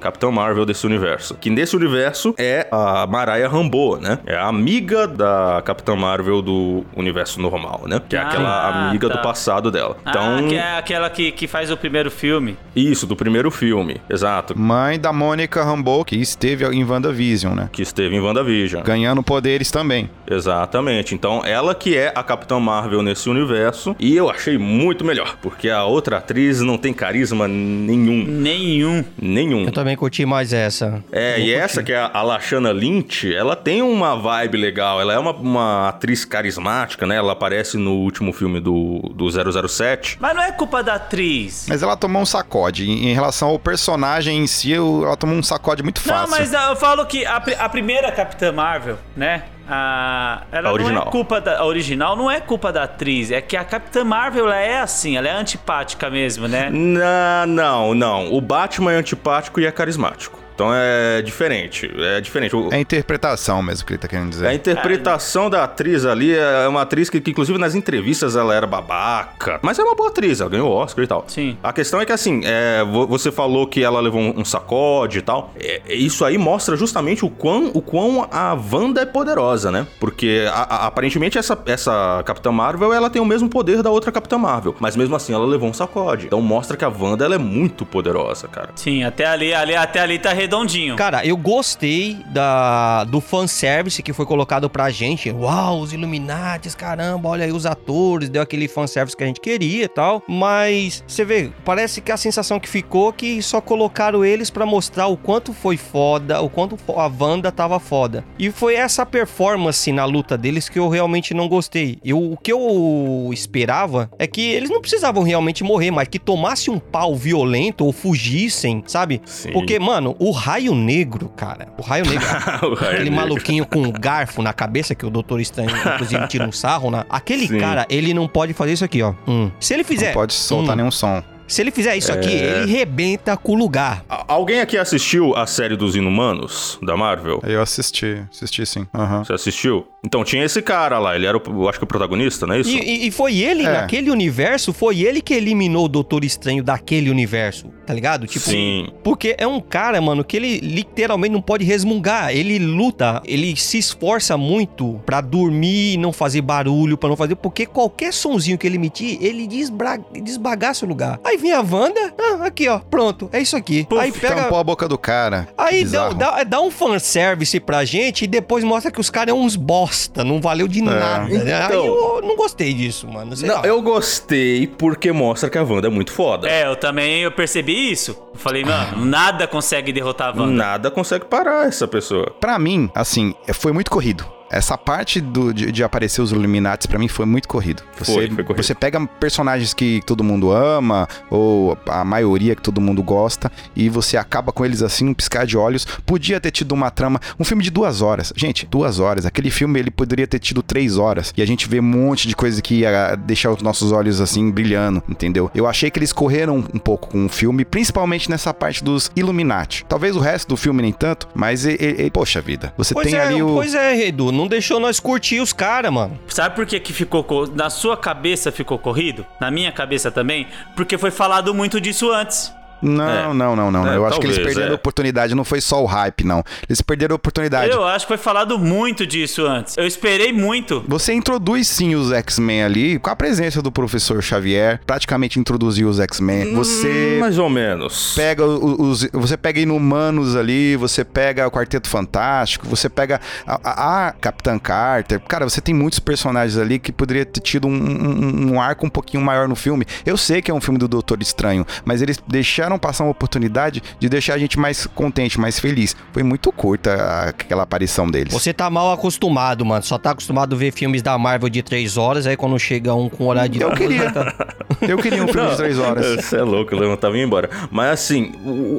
Capitã Marvel desse universo. Que nesse universo é a Mariah Rambeau, né? É a amiga da Capitã Marvel do universo normal, né? Que é Ah, aquela amiga tá. do passado dela. Então, Ah, que é aquela que, que faz o primeiro filme. isso, do primeiro filme. Exato. Mãe da Mônica Rambeau, que esteve em WandaVision, né? Que esteve em WandaVision. Ganhando poderes também. Exatamente. Então, ela que é a Capitã Marvel nesse universo. E eu achei muito melhor. Porque a outra atriz não tem carisma nenhum. Nenhum. Nenhum. Eu também curti mais essa. É, e essa que é a Lashana Lynch, ela tem uma vibe legal. Ela é uma, uma atriz carismática, né? Ela aparece no último filme do, do 007. Mas não é culpa da atriz. Mas ela tomou um sacode. Em relação ao personagem em si, ela tomou um sacode muito fácil. Não, mas eu falo que a, a primeira Capitã Marvel, né? A, ela A não original. é culpa da a original, não é culpa da atriz, é que a Capitã Marvel ela é assim, ela é antipática mesmo, né? Não, não, não. O Batman é antipático e é carismático. Então é diferente. É diferente. O- É a interpretação mesmo que ele tá querendo dizer. a interpretação da atriz ali é uma atriz que, que, inclusive, nas entrevistas ela era babaca. Mas é uma boa atriz, ela ganhou Oscar e tal. Sim. A questão é que, assim, é, vo- você falou que ela levou um, um sacode e tal. É, isso aí mostra justamente o quão, o quão a Wanda é poderosa, né? Porque, a- a- aparentemente, essa, essa Capitã Marvel, ela tem o mesmo poder da outra Capitã Marvel. Mas, mesmo assim, ela levou um sacode. Então, mostra que a Wanda, ela é muito poderosa, cara. Sim, até ali, ali, até ali tá redondinho. Cara, eu gostei da, do fanservice que foi colocado pra gente. Uau, os Illuminates, caramba, olha aí os atores, deu aquele fanservice que a gente queria e tal. Mas, você vê, parece que a sensação que ficou é que só colocaram eles pra mostrar o quanto foi foda, o quanto a Wanda tava foda. E foi essa performance na luta deles que eu realmente não gostei. Eu, o que eu esperava é que eles não precisavam realmente morrer, mas que tomasse um pau violento ou fugissem, sabe? Sim. Porque, mano, o Raio Negro, cara, o Raio Negro, O Raio aquele Negro. maluquinho com um garfo na cabeça que o Doutor Estranho, inclusive, tira um sarro, né? Aquele Sim. cara, ele não pode fazer isso aqui, ó. Hum. Se ele fizer. Não pode soltar hum, nenhum som. Se ele fizer isso aqui, É. ele rebenta com o lugar. Alguém aqui assistiu a série dos Inumanos, da Marvel? Eu assisti, assisti sim. Aham. Você assistiu? Então tinha esse cara lá, ele era, o, eu acho que o protagonista, não é isso? E, e- foi ele, É. naquele universo, foi ele que eliminou o Doutor Estranho daquele universo, tá ligado? Tipo, Sim. Porque é um cara, mano, que ele literalmente não pode resmungar. Ele luta, ele se esforça muito pra dormir, não fazer barulho, pra não fazer. Porque qualquer sonzinho que ele emitir, ele desbra... desbagaça o lugar. Aí vem a Wanda, ah, aqui ó, pronto, é isso aqui. aí pega. Tampou a boca do cara. Aí dá, dá, dá um fanservice pra gente e depois mostra que os caras é uns bosta, não valeu de nada. né? Aí Então- eu não gostei disso, mano. sei Não, lá. eu gostei porque mostra que a Wanda é muito foda. É, eu também eu percebi isso. Eu falei, mano, nada consegue derrotar a Wanda. Nada consegue parar essa pessoa. Pra mim, assim, foi muito corrido. Essa parte do- de, de aparecer os Illuminates, pra mim, foi muito corrido. Você, Foi, foi corrido. você pega personagens que todo mundo ama, ou a maioria que todo mundo gosta, e você acaba com eles assim, um piscar de olhos. Podia ter tido uma trama. Um filme de duas horas. Gente, duas horas. Aquele filme ele poderia ter tido três horas. E a gente vê um monte de coisa que ia deixar os nossos olhos assim brilhando, entendeu? Eu achei que eles correram um pouco com o filme, principalmente nessa parte dos Illuminati. Talvez o resto do filme nem tanto, mas, poxa vida, você Pois tem é, ali o. pois é, Edu, não deixou nós curtir os caras, mano. Sabe por que, que ficou. co- Na sua cabeça ficou corrido? Na minha cabeça também? Porque foi falado muito disso antes. Não, É. não, não, não. É, eu acho que eles talvez, perderam é. a oportunidade, não foi só o hype, não. Eles perderam a oportunidade. Eu acho que foi falado muito disso antes. Eu esperei muito. Você introduz sim os X-Men ali, com a presença do professor Xavier, praticamente introduziu os X-Men. Você Mais ou menos. pega os, você pega Inumanos ali, você pega o Quarteto Fantástico, você pega a, a- a Capitã Carter. Cara, você tem muitos personagens ali que poderia ter tido um, um- um arco um pouquinho maior no filme. Eu sei que é um filme do Doutor Estranho, mas eles deixaram passar uma oportunidade de deixar a gente mais contente, mais feliz. Foi muito curta aquela aparição deles. Você tá mal acostumado, mano. Só tá acostumado a ver filmes da Marvel de três horas, aí quando chega um com horário de Eu queria. tá- Eu queria um filme de três horas. Você é louco, eu levantava e embora. Mas assim,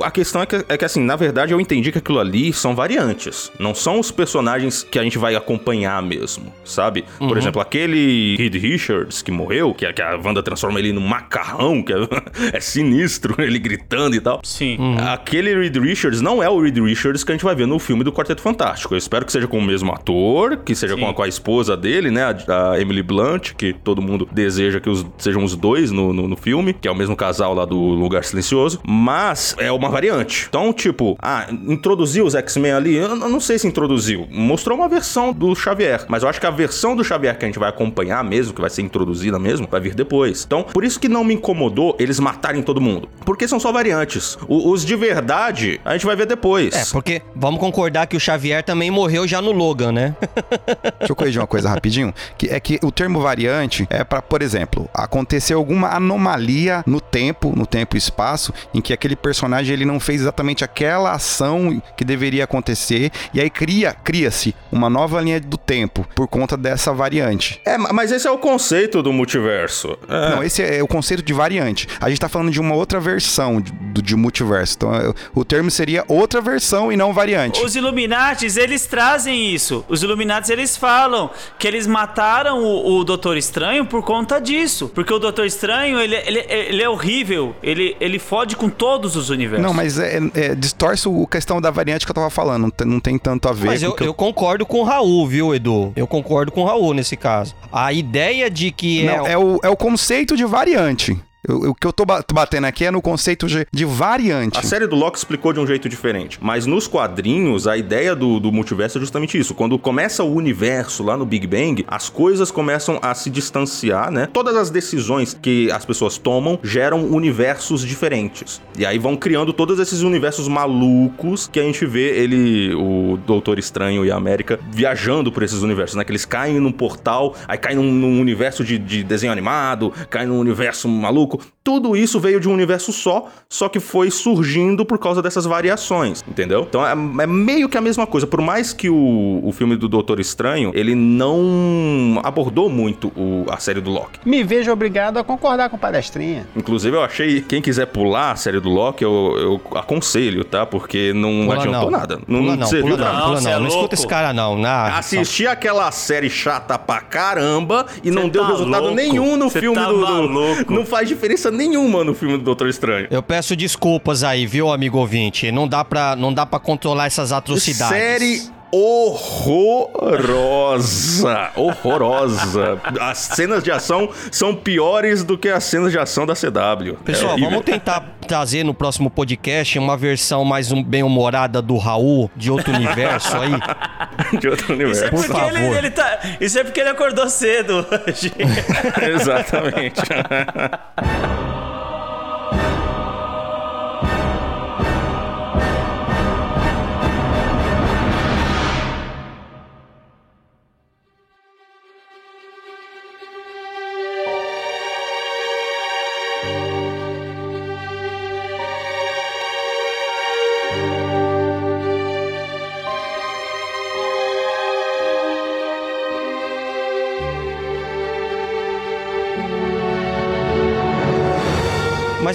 a questão é que, é que, assim, na verdade eu entendi que aquilo ali são variantes. Não são os personagens que a gente vai acompanhar mesmo, sabe? Por exemplo, aquele Reed Richards que morreu, que, a- que a Wanda transforma ele num macarrão, que é, é sinistro, ele gritando e tal. Sim. Aquele Reed Richards não é o Reed Richards que a gente vai ver no filme do Quarteto Fantástico. Eu espero que seja com o mesmo ator, que seja com a, com a esposa dele, né? A, a Emily Blunt, que todo mundo deseja que os- sejam os dois no, no, no filme, que é o mesmo casal lá do Lugar Silencioso. Mas é uma variante. Então, tipo, ah, introduziu os X-Men ali? Eu, eu não sei se introduziu. Mostrou uma versão do Xavier. Mas eu acho que a versão do Xavier que a gente vai acompanhar mesmo, que vai ser introduzida mesmo, vai vir depois. Então, por isso que não me incomodou eles matarem todo mundo. Porque são só variantes. O- os de verdade, a gente vai ver depois. É, porque vamos concordar que o Xavier também morreu já no Logan, né? Deixa eu corrigir uma coisa rapidinho, que é que o termo variante é para, por exemplo, acontecer alguma anomalia no tempo, no tempo e espaço, em que aquele personagem ele não fez exatamente aquela ação que deveria acontecer, e aí cria, cria-se uma nova linha do tempo por conta dessa variante. É, mas esse é o conceito do multiverso. É. Não, esse é o conceito de variante. A gente tá falando de uma outra versão chamam de, de multiverso. Então é, o termo seria outra versão e não variante. Os Illuminates, eles trazem isso. Os Illuminates, eles falam que eles mataram o, o Doutor Estranho por conta disso. Porque o Doutor Estranho, ele, ele, ele é horrível. Ele, ele fode com todos os universos. Não, mas é, é, distorce a questão da variante que eu tava falando. Não tem, não tem tanto a ver Mas eu, com o que eu concordo com o Raul, viu, Edu? Eu concordo com o Raul nesse caso. A ideia de que Não, é, é, o, é o conceito de variante. O que eu tô ba- batendo aqui é no conceito de, de variante. A série do Loki explicou de um jeito diferente. Mas nos quadrinhos, a ideia do, do multiverso é justamente isso. Quando começa o universo lá no Big Bang, as coisas começam a se distanciar, né? Todas as decisões que as pessoas tomam geram universos diferentes. E aí vão criando todos esses universos malucos que a gente vê ele, o Doutor Estranho e a América, viajando por esses universos, né? Que eles caem num portal, aí caem num, num universo de, de desenho animado, caem num universo maluco. руку Tudo isso veio de um universo só, só que foi surgindo por causa dessas variações, entendeu? Então é, é meio que a mesma coisa. Por mais que o, o filme do Doutor Estranho, ele não abordou muito o- a série do Loki. Me vejo obrigado a concordar com o palestrinha. Inclusive, eu achei, quem quiser pular a série do Loki, eu, eu aconselho, tá? Porque não Pula adiantou não. nada. Pula não, serviu pula pra não, pula Não, cê não. é Não escuta louco. esse cara não. Na, Assisti aquela série chata pra caramba e não deu tá resultado louco? nenhum no Cê filme tá do, do-? Não faz diferença nenhuma no filme do Doutor Estranho. Eu peço desculpas aí, viu, amigo ouvinte? Não dá pra, não dá pra controlar essas atrocidades. Série horrorosa. Horrorosa. As cenas de ação são piores do que as cenas de ação da CW. Pessoal, É vamos tentar trazer no próximo podcast uma versão mais um, bem-humorada do Raul, de outro universo aí. de outro Isso é universo. Por porque ele, favor. ele tá. Isso é porque ele acordou cedo hoje. Exatamente.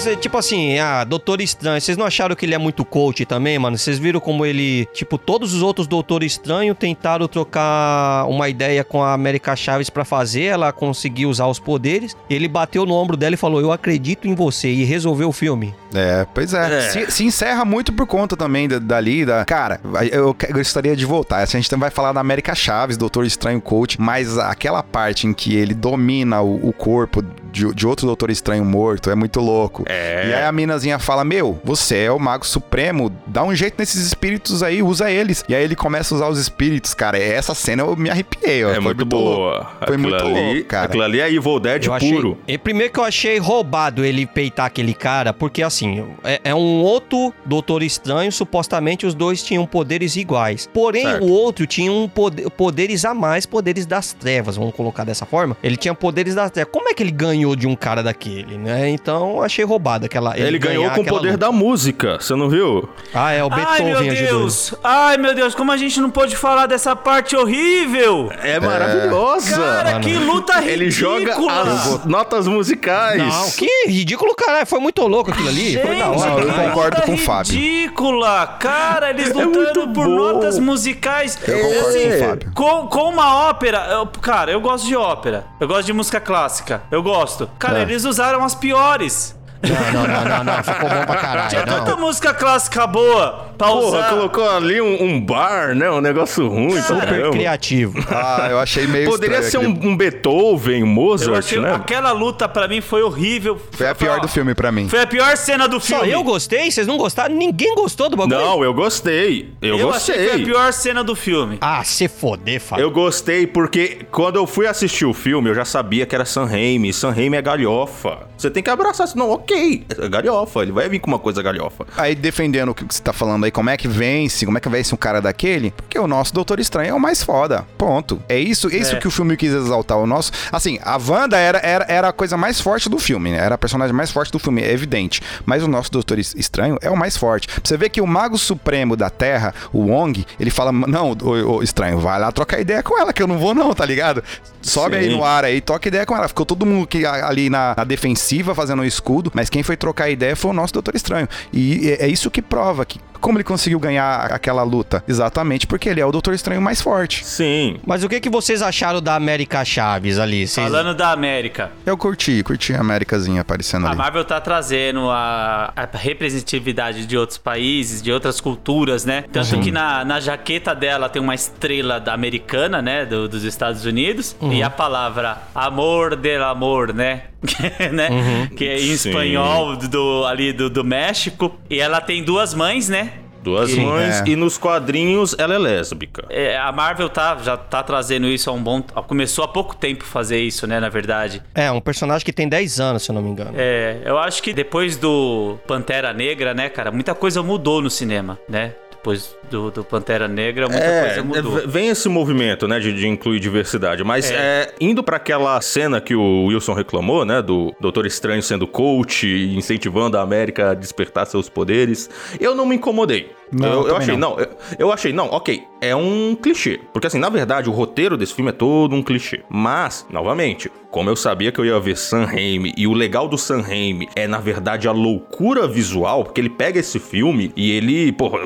Mas é tipo assim, ah, Doutor Estranho, vocês não acharam que ele é muito coach também, mano? Vocês viram como ele, tipo, todos os outros Doutor Estranho tentaram trocar uma ideia com a América Chaves pra fazer, ela conseguiu usar os poderes. Ele bateu no ombro dela e falou: "Eu acredito em você" e resolveu o filme. É, pois é. É. Se, se encerra muito por conta também da- dali, da... Cara, eu gostaria de voltar. Assim, a gente vai falar da América Chaves, Doutor Estranho Coach, mas aquela parte em que ele domina o, o corpo de, de outro Doutor Estranho morto é muito louco. É. E aí a minazinha fala, meu, você é o Mago Supremo, dá um jeito nesses espíritos aí, usa eles. E aí ele começa a usar os espíritos, cara. Essa cena eu me arrepiei, ó. É Foi muito louco. boa. Foi Aquilo muito ali, louco, cara. Aquilo ali é Evil Dead Eu achei, puro. e primeiro que eu achei roubado ele peitar aquele cara, porque assim, é, é um outro Doutor Estranho, supostamente os dois tinham poderes iguais. Porém, Certo. o outro tinha um poder- poderes a mais, poderes das trevas, vamos colocar dessa forma. Ele tinha poderes das trevas. Como é que ele ganhou de um cara daquele, né? Então, eu achei roubado aquela Ele, ganhou ganhar com o poder luta. da música, você não viu? Ah, é o Ai, Beethoven meu ajudou. Deus! Ai, meu Deus, como a gente não pôde falar dessa parte horrível! É maravilhosa. Cara, que luta ridícula! Ele joga as notas musicais. Não, que ridículo, caralho. Foi muito louco aquilo ali. foi da hora. Eu que concordo com o Fábio. ridícula! Cara, eles lutando muito por bom. notas musicais. Eu concordo assim, com o Fábio. Com, com uma ópera. eu- cara, eu gosto de ópera. Eu gosto de música clássica. Eu gosto. Cara, É. eles usaram as piores. Não, não, não, não, não. Ficou bom pra caralho. Tinha tanta música clássica boa pra Porra, usar. colocou ali um, um bar, né? Um negócio ruim. Super caramba. criativo. Ah, eu achei meio Poderia ser um, um Beethoven, um Eu Mozart, achei, né? Aquela luta pra mim foi horrível. Foi a pior do filme pra mim. Foi a pior cena do Só filme. eu gostei? Vocês não gostaram? Ninguém gostou do bagulho? Não, eu gostei. Eu, Eu achei que foi a gostei. pior cena do filme. Ah, se foder, Fábio. Eu gostei porque quando eu fui assistir o filme, eu já sabia que era Sam Raimi. Sam Raimi é galhofa. Você tem que abraçar. Não, ok. É galhofa. Ele vai vir com uma coisa galhofa. Aí defendendo o que você tá falando aí como é que vence, como é que vence um cara daquele, porque o nosso Doutor Estranho é o mais foda. Ponto. É isso, é isso É. que o filme quis exaltar. O nosso. Assim, a Wanda era, era, era a coisa mais forte do filme, né? Era a personagem mais forte do filme, é evidente. Mas o nosso Doutor Es- Estranho é o mais forte. Você ver que o Mago Supremo da Terra, o Wong, ele fala: Não, o, Estranho, vai lá trocar ideia com ela, que eu não vou, não, tá ligado? Sobe aí Sim. no ar aí, troca ideia com ela. Ficou todo mundo que, ali na, na defensiva fazendo o escudo, mas quem foi trocar ideia foi o nosso Doutor Estranho. E é, é isso que prova que. Como ele conseguiu ganhar aquela luta? Exatamente porque ele é o Doutor Estranho mais forte. Sim. Mas o que, que vocês acharam da América Chaves ali? Vocês... Falando da América, Eu curti, curti a Américazinha aparecendo a ali. Marvel tá trazendo a, a representatividade de outros países, de outras culturas, né? Tanto que na, na jaqueta dela tem uma estrela da americana, né? do- dos Estados Unidos. E a palavra amor del amor, né? né? Que é em Sim. Espanhol do, ali do, do México. E ela tem duas mães, né? Duas Sim, mães é. e nos quadrinhos ela é lésbica. É, a Marvel tá, já tá trazendo isso há um bom... Começou há pouco tempo fazer isso, né? Na verdade. É, um personagem que tem 10 anos, se eu não me engano. É, eu acho que depois do Pantera Negra, né, cara, muita coisa mudou no cinema, né? Depois do, do Pantera Negra, muita É, coisa mudou. é, vem esse movimento, né, de, de incluir diversidade, mas é, indo pra aquela cena que o Wilson reclamou, né, do Doutor Estranho sendo coach e incentivando a América a despertar seus poderes, eu não me incomodei. Não, eu, eu achei, não. não, eu, eu achei, não, ok, é um clichê. Porque assim, na verdade, o roteiro desse filme é todo um clichê. Mas, novamente, como eu sabia que eu ia ver Sam Raimi, e o legal do Sam Raimi é, na verdade, a loucura visual, porque ele pega esse filme e ele, porra,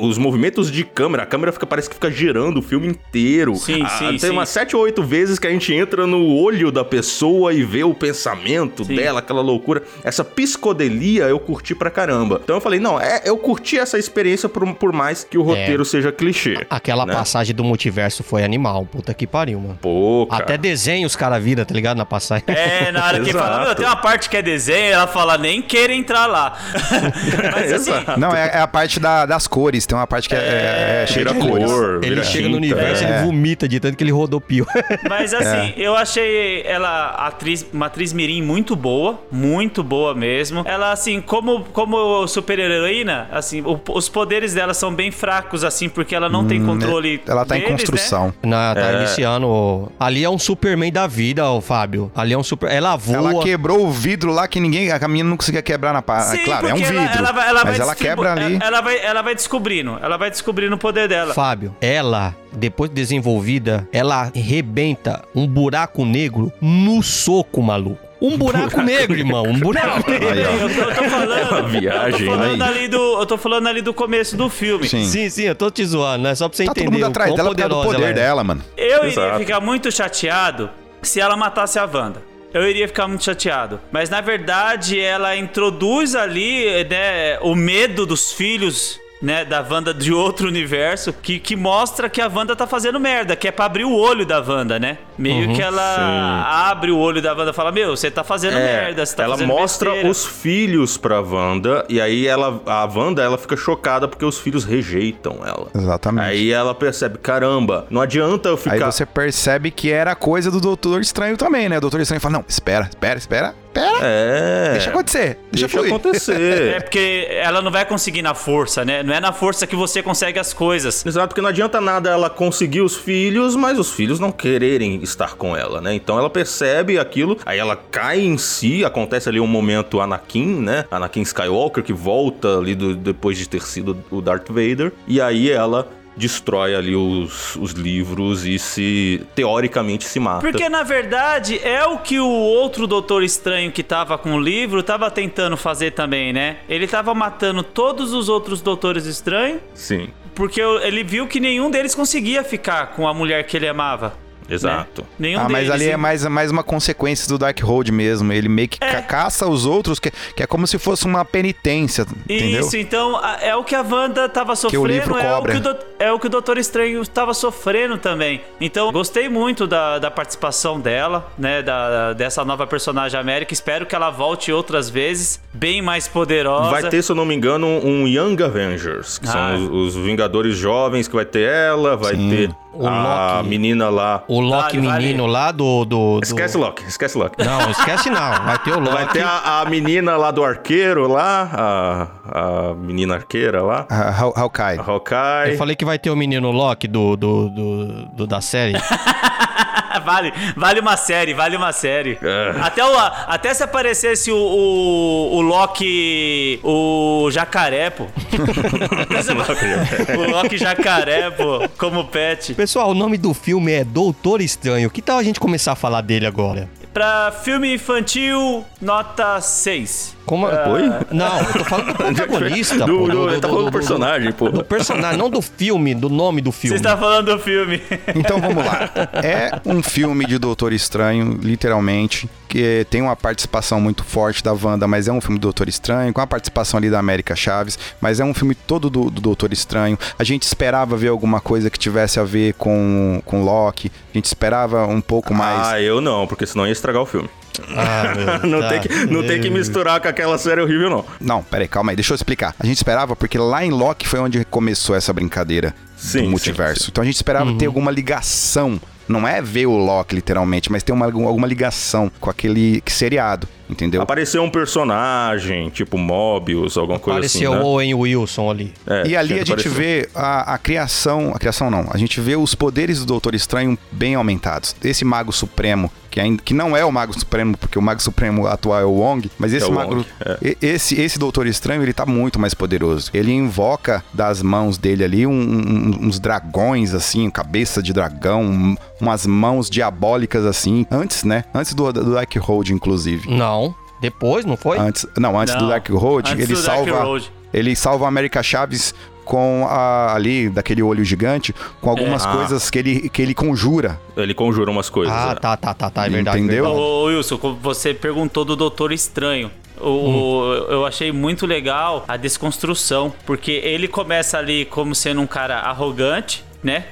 os movimentos de câmera, a câmera fica, parece que fica girando o filme inteiro. Sim, Ah, sim, Tem sim. umas sete ou oito vezes que a gente entra no olho da pessoa e vê o pensamento Sim. dela, aquela loucura. Essa psicodelia eu curti pra caramba. Então eu falei, não, é, eu curti essa experiência por, por mais que o roteiro seja clichê. Aquela né? passagem do multiverso foi animal. Puta que pariu, mano. Pô, cara. Até desenho os caras viram, tá ligado? Na passagem. É, na hora que fala, meu, tem uma parte que é desenho, ela fala, nem queira entrar lá. Mas assim, Exato. Não, é, é a parte da- das cores. Tem uma parte que é, é, é cheia de cores. cor, Ele chega no tinta, universo, é. ele vomita de tanto que ele rodopio. Mas assim, eu achei ela atriz, uma atriz mirim muito boa, muito boa mesmo. Ela assim, como como super-heroína, assim, os poderes dela são bem fracos assim, porque ela não tem controle Ela tá em deles, né? construção. Na, tá É. iniciando. Ali é um Superman da vida, ó, Fábio. Ali é um super. Ela voa. Ela quebrou o vidro lá que ninguém. A menina não conseguia quebrar na pá. Sim, Claro, é um vidro. ela- ela ela mas vai ela quebra ali. Ela vai, ela vai descobrindo, ela vai descobrindo o poder dela. Fábio, ela, depois de desenvolvida, ela rebenta um buraco negro no soco, maluco. Um buraco negro, irmão. Um buraco negro. Eu tô, eu tô falando, Uma viagem, eu tô falando né? ali do, eu tô falando ali do começo do filme. Sim. Sim, sim, eu tô te zoando, né? Só pra você Tá todo entender mundo o atrás dela por causa do poderosa poder é. dela, mano. Eu iria Exato. ficar muito chateado se ela matasse a Wanda. Eu iria ficar muito chateado. Mas na verdade, ela introduz ali, né, o medo dos filhos. Né, da Wanda de outro universo, que, que mostra que a Wanda tá fazendo merda, que é pra abrir o olho da Wanda, né? Meio que ela abre o olho da Wanda e fala: Meu, você tá fazendo É, merda, você tá ela fazendo mostra besteira." os filhos pra Wanda e aí ela, a Wanda ela fica chocada porque os filhos rejeitam ela. Exatamente. Aí, Aí ela percebe, caramba, não adianta eu ficar você percebe que era coisa do Doutor Estranho também, né? O Doutor Estranho fala: Não, espera, espera, espera, espera. É. Deixa acontecer. Deixa, Deixa fluir. É acontecer. porque ela não vai conseguir na força, né? Não é na força que você consegue as coisas. Exato, porque não adianta nada ela conseguir os filhos, mas os filhos não quererem estar com ela, né? Então ela percebe aquilo, aí ela cai em si, acontece ali um momento Anakin, né? Anakin Skywalker, que volta ali do- depois de ter sido o Darth Vader, e aí ela destrói ali os, os livros e se, teoricamente, se mata. Porque na verdade é o que o outro Doutor Estranho que tava com o livro tava tentando fazer também, né? Ele tava matando todos os outros Doutores Estranhos Sim, porque ele viu que nenhum deles conseguia ficar com a mulher que ele amava. Exato. né? Nenhum Ah, mas deles. ali é mais, mais uma consequência do Darkhold mesmo. Ele meio que É. ca- caça os outros, que, que é como se fosse uma penitência, entendeu? Isso, então é o que a Wanda tava sofrendo, livro é, o que o é o que o Doutor Estranho tava sofrendo também. Então, gostei muito da, da participação dela, né? Da, dessa nova personagem América. Espero que ela volte outras vezes, bem mais poderosa. Vai ter, se eu não me engano, um Young Avengers, que Ah. são os, os Vingadores jovens que vai ter ela, vai Sim. ter O a Loki. menina lá. O Loki Vale, vale. menino lá do, do, do- Esquece Loki, esquece Loki. Não, esquece não. Vai ter o Loki. Vai ter a, a menina lá do arqueiro lá, a, a menina arqueira lá, Ah, Haw- Hawkeye. a Hawkeye. Eu falei que vai ter o menino Loki do, do, do, do- da série. vale, vale uma série, vale uma série. É. Até, o, até se aparecesse o, o, o Loki. O jacaré, pô. O Loki jacaré, pô, como pet. Pessoal, o nome do filme é Doutor Estranho. Que tal a gente começar a falar dele agora? Pra filme infantil, nota 6. Como... Oi? Não, eu tô falando do protagonista, Do- pô. do- ele tá falando do personagem, pô. Do personagem, não do filme, do nome do Você filme. está falando do filme. Então vamos lá. É um filme de Doutor Estranho, literalmente, que tem uma participação muito forte da Wanda, mas é um filme do Doutor Estranho, com a participação ali da América Chaves, mas é um filme todo do, do Doutor Estranho. A gente esperava ver alguma coisa que tivesse a ver com, com Loki, a gente esperava um pouco mais. Ah, eu não, porque senão ia estragar o filme. Ah, meu, não tá. tem que, não tem que misturar com aquela série horrível, não. Não, peraí, calma aí, deixa eu explicar. A gente esperava porque lá em Loki foi onde começou essa brincadeira Sim, do sim, multiverso. sim. Então a gente esperava ter alguma ligação. Não é ver o Loki, literalmente, mas ter uma, alguma ligação com aquele seriado, entendeu? Apareceu um personagem, tipo Mobius, alguma coisa Pareceu assim, o né? Owen Wilson ali. É, E ali a gente aparecer. vê a, a criação, a criação não, a gente vê os poderes do Doutor Estranho bem aumentados. Esse Mago Supremo, que, ainda, que não é o Mago Supremo, porque o Mago Supremo atual é o Wong, mas esse o Mago, Wong, é. esse, esse Doutor Estranho, ele tá muito mais poderoso. Ele invoca das mãos dele ali um- um- uns dragões, assim, cabeça de dragão, um- umas mãos diabólicas, assim, antes, né? Antes do, do Dark Road, inclusive. Não, depois, não foi? Antes, não, antes Não, do Dark Road, antes ele do Dark salva Road. ele salva a América Chaves com a, ali daquele olho gigante, com algumas É. coisas que ele que ele conjura. Ele conjura umas coisas. Ah, é. tá, tá, tá, tá, é verdade. Entendeu? verdade. Ô, Wilson, como você perguntou do Doutor Estranho. O, o- eu achei muito legal a desconstrução, porque ele começa ali como sendo um cara arrogante, né?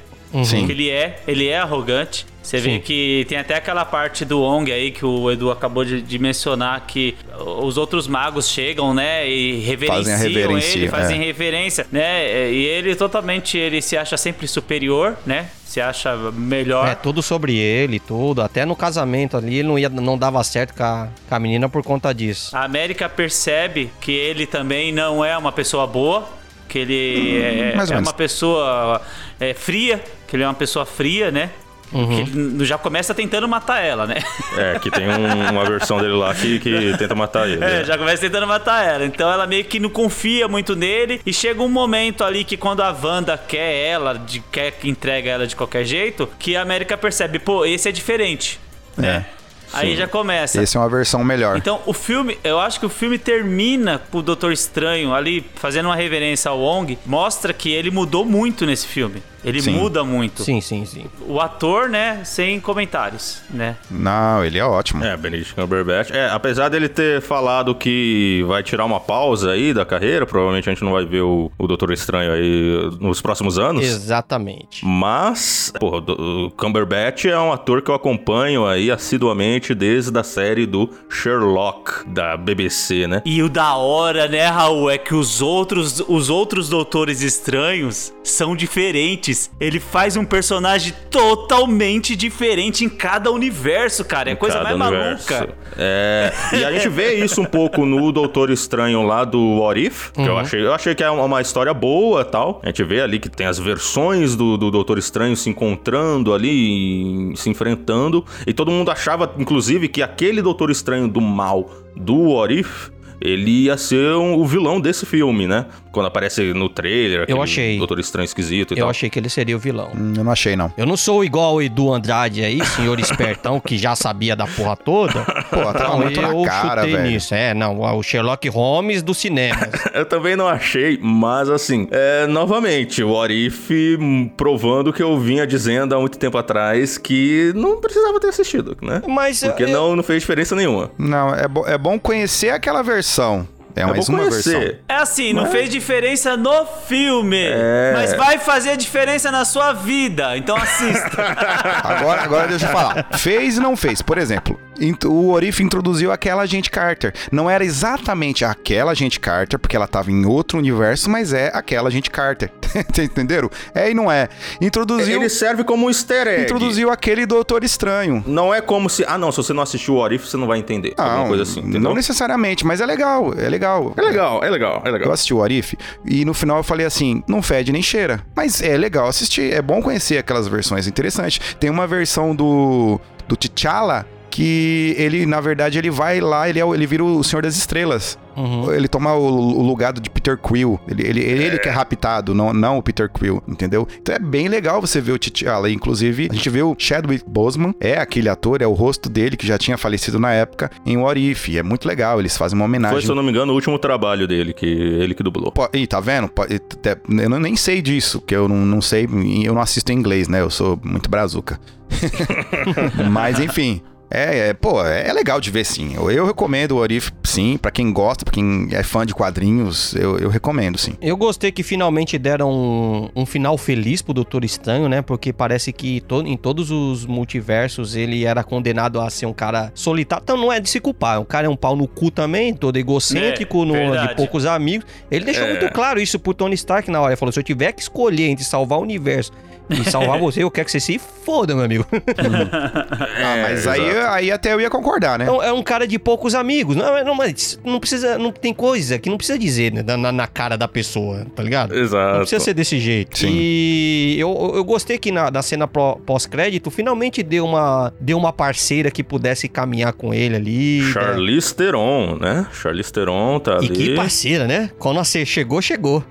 Sim. Que ele é, ele é arrogante. Você vê Sim. que tem até aquela parte do Ong aí que o Edu acabou de, de mencionar que os outros magos chegam, né, e reverenciam Fazem ele, fazem é. reverência, né? E ele totalmente ele se acha sempre superior, né? Se acha melhor. É, tudo sobre ele, tudo. Até no casamento ali, ele não, ia, não dava certo com a, com a menina por conta disso. A América percebe que ele também não é uma pessoa boa, que ele é, ou é menos. uma pessoa é, fria, que ele é uma pessoa fria, né? Uhum. Que ele já começa tentando matar ela, né? É, que tem um- uma versão dele lá que, que tenta matar ele. É, é. já começa tentando matar ela. Então ela meio que não confia muito nele. E chega um momento ali que quando a Wanda quer ela, de, quer que entrega ela de qualquer jeito, que a América percebe, pô, esse é diferente. Né? Aí já começa. Esse é uma versão melhor. Então, o filme, eu acho que o filme termina com o Doutor Estranho ali fazendo uma reverência ao Wong, mostra que ele mudou muito nesse filme. Ele Sim. muda muito. Sim, sim, sim. O ator, né, sem comentários, né? Não, ele é ótimo. É, Benedict Cumberbatch. É, apesar dele ter falado que vai tirar uma pausa aí da carreira, provavelmente a gente não vai ver o, o Doutor Estranho aí nos próximos anos. Exatamente. Mas, porra, o Cumberbatch é um ator que eu acompanho aí assiduamente desde a série do Sherlock da BBC, né? E o da hora, né, Raul, é que os outros, os outros Doutores Estranhos são diferentes. Ele faz um personagem totalmente diferente em cada universo, cara. É a coisa mais universo. maluca. É, e a gente vê isso um pouco no Doutor Estranho lá do What If, que eu achei, eu achei que é uma, história boa tal. A gente vê ali que tem as versões do, do Doutor Estranho se encontrando ali, e se enfrentando. E todo mundo achava, inclusive, que aquele Doutor Estranho do mal do What If. Ele ia ser um- o vilão desse filme, né? Quando aparece no trailer, aquele achei. Doutor Estranho esquisito e Eu tal. achei que ele seria o vilão. Hum, Eu não achei, não. Eu não sou igual o Edu Andrade aí, senhor espertão, que já sabia da porra toda. Pô, tava Não, muito na eu cara, chutei velho. nisso. É, não, o Sherlock Holmes do cinema. Eu também não achei, mas assim, é, novamente, o What If hum, provando que eu vinha dizendo há muito tempo atrás que não precisava ter assistido, né? Mas Porque eu- não, não fez diferença nenhuma. Não, é, bo- é bom conhecer aquela versão versão é, É mais uma conhecer. versão. É assim, não fez diferença no filme, É. mas vai fazer diferença na sua vida. Então assista. Agora, agora deixa eu falar. Fez e não fez. Por exemplo, o Orif introduziu aquela agente Carter. Não era exatamente aquela agente Carter, porque ela tava em outro universo, mas é aquela agente Carter. Entenderam? É e não é. Introduziu. Ele serve como um easter egg. Introduziu aquele Doutor Estranho. Não é como se. Ah, não, se você não assistiu o What If, você não vai entender. Não, coisa assim. Entendeu? não necessariamente, mas é legal, é legal. É legal, é legal, é legal. Eu assisti o Arif e no final eu falei assim, não fede nem cheira. Mas é legal assistir, é bom conhecer aquelas versões, interessante. Tem uma versão do, do T'Challa que ele, na verdade, ele vai lá, ele, é, o- ele vira o Senhor das Estrelas. Uhum. Ele toma o, o lugar de Peter Quill. Ele, ele, ele, ele que é raptado, não, não o Peter Quill, entendeu? Então é bem legal você ver o T'Challa. Inclusive, a gente vê o Chadwick Boseman, é aquele ator, é o rosto dele que já tinha falecido na época em What If. É muito legal, eles fazem uma homenagem. Foi, se eu não me engano, o último trabalho dele, que ele que dublou. Pô, Ih, tá vendo? E Eu não- nem sei disso, porque eu não, não sei, eu não assisto em inglês, né? Eu sou muito brazuca. Mas enfim. É, é, pô, é legal de ver sim. Eu, eu recomendo o Orif, sim, pra quem gosta, pra quem é fã de quadrinhos, eu, eu recomendo, sim. Eu gostei que finalmente deram um, um final feliz pro Doutor Estranho, né? Porque parece que to- em todos os multiversos ele era condenado a ser um cara solitário. Então não é de se culpar. O cara é um pau no cu também, todo egocêntrico, É, no- de poucos amigos. Ele deixou É. muito claro isso pro Tony Stark na hora. Ele falou: se eu tiver que escolher entre salvar o universo e salvar você, eu quero que você se foda, meu amigo. ah, mas aí, aí até eu ia concordar, né? Então, é um cara de poucos amigos. Não, não, mas não precisa. Não tem coisa que não precisa dizer né, na, na cara da pessoa, tá ligado? Exato. Não precisa ser desse jeito. Sim. E eu, eu gostei que na, na cena pós-crédito, finalmente deu uma, deu uma parceira que pudesse caminhar com ele ali. né? Charlize Theron, né? Charlize Theron tá E ali. que parceira, né? Quando você chegou, chegou.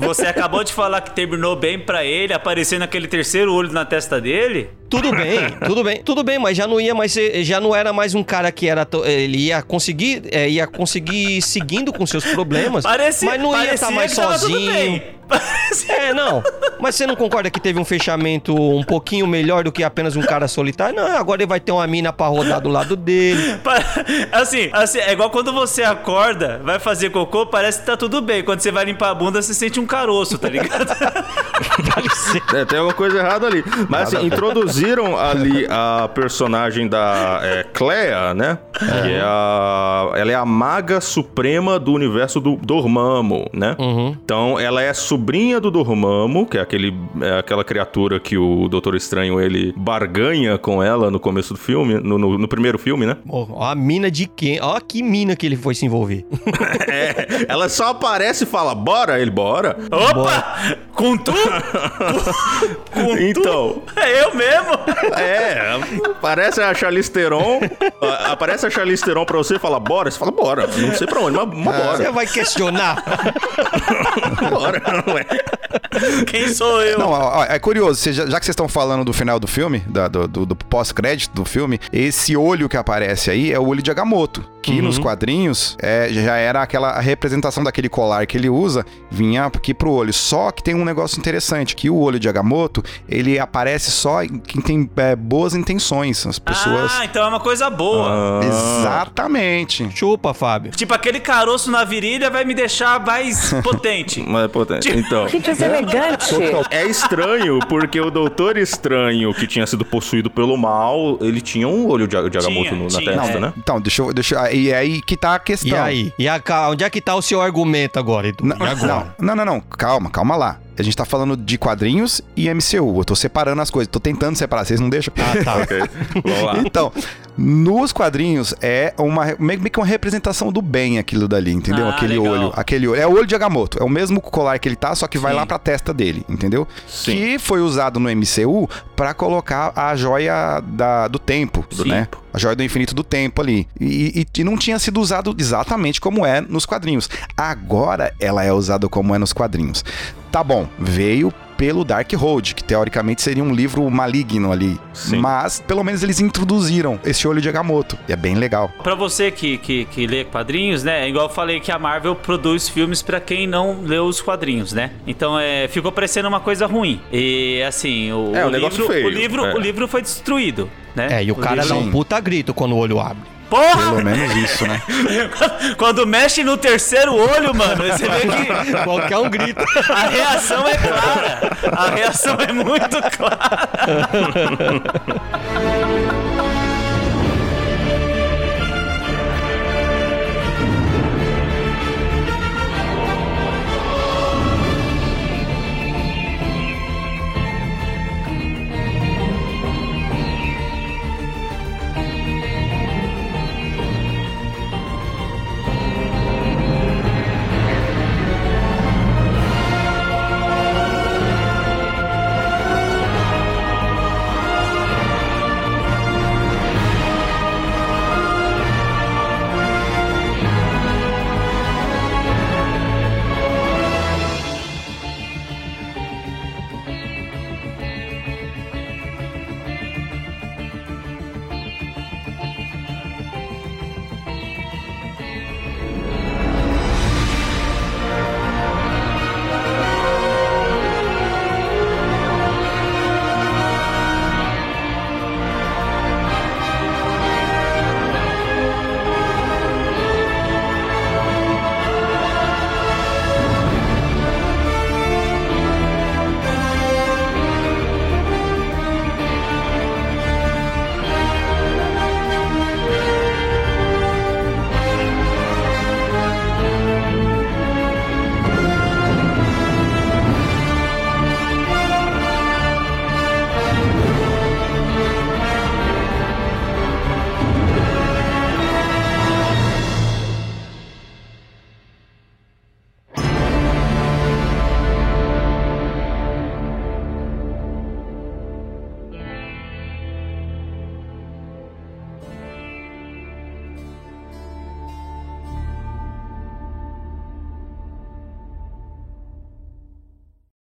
Você acabou de falar que terminou bem pra ele, aparecendo aquele terceiro olho na testa dele. Tudo bem, tudo bem, tudo bem, mas já não ia mais ser, já não era mais um cara que era ele ia conseguir, é, ia conseguir seguindo com seus problemas, Parecia, mas não ia estar mais tava tudo sozinho. É, não. Mas você não concorda que teve um fechamento um pouquinho melhor do que apenas um cara solitário? Não, agora ele vai ter uma mina pra rodar do lado dele. Assim, assim, é igual quando você acorda, vai fazer cocô, parece que tá tudo bem. Quando você vai limpar a bunda, você sente um caroço, tá ligado? É, tem alguma coisa errada ali. Mas assim, introduziram ali a personagem da é, Clea, né? Que é a. Ela é a maga suprema do universo do Dormammu, né? Então ela é sobrinha do Dormammu, que é, aquele, é aquela criatura que o Doutor Estranho ele barganha com ela no começo do filme, no, no- no primeiro filme, né? Ó, ó a mina de quem? Ó que mina que ele foi se envolver. É, ela só aparece e fala, bora, ele bora. Opa! Com tu? Com tu? Então, É eu mesmo? É, aparece a Charlize Theron, a- aparece a Charlize Theron pra você e fala, bora, você fala, bora, não sei pra onde, mas, mas Você bora, vai questionar? bora, não é? Quem sou eu? Não, ó, ó, é curioso, já, já que vocês estão falando do final do filme, da- do, do- do pós-crédito do filme, esse olho que aparece aí é o olho de Agamotto, que nos quadrinhos é, já era aquela representação daquele colar que ele usa, vinha aqui pro olho. Só que tem um negócio interessante, que o olho de Agamotto, ele aparece só em quem tem é, boas intenções, as pessoas... Ah, então é uma coisa boa. Exatamente. Chupa, Fábio. Tipo, aquele caroço na virilha vai me deixar mais potente. Mas é potente. Então, Que deselegante. é estranho, porque o Doutor Estranho, que tinha sido possuído pelo mal, ele tinha um olho de, de Agamotto Tinha, no- na tinha. testa, É. né? Então, deixa eu... Deixa, e é aí que tá a questão. E aí? E a, onde é que tá o seu argumento agora, Edu? Não, agora? não, não, não, não. Calma, calma lá. A gente tá falando de quadrinhos e MCU. Eu tô separando as coisas. Tô tentando separar. Vocês não deixam? Ah, tá. Ok, vamos lá. Então, nos quadrinhos é uma meio que uma representação do bem aquilo dali, entendeu? Ah, aquele legal. olho, aquele olho. É o olho de Agamotto, é o mesmo colar que ele tá, só que vai Sim. lá pra testa dele, entendeu? Sim. Que foi usado no MCU pra colocar a joia da, do tempo, Sim. né? A joia do infinito do tempo ali. E, e- e não tinha sido usado exatamente como é nos quadrinhos. Agora ela é usada como é nos quadrinhos. Tá bom, veio pelo Dark Road, que teoricamente seria um livro maligno ali. Sim. Mas pelo menos eles introduziram esse olho de Agamotto. E é bem legal. Pra você que, que, que lê quadrinhos, né? é Igual eu falei que a Marvel produz filmes pra quem não leu os quadrinhos, né? Então é, ficou parecendo uma coisa ruim. E assim, o, É, o negócio livro, feio, o livro, é. o livro foi destruído, né? É, e o cara livro- dá um puta grito quando o olho abre. Porra! Pelo menos isso, né? Quando mexe no terceiro olho, mano, você vê que Qualquer um grita. a reação é clara. A reação é muito clara.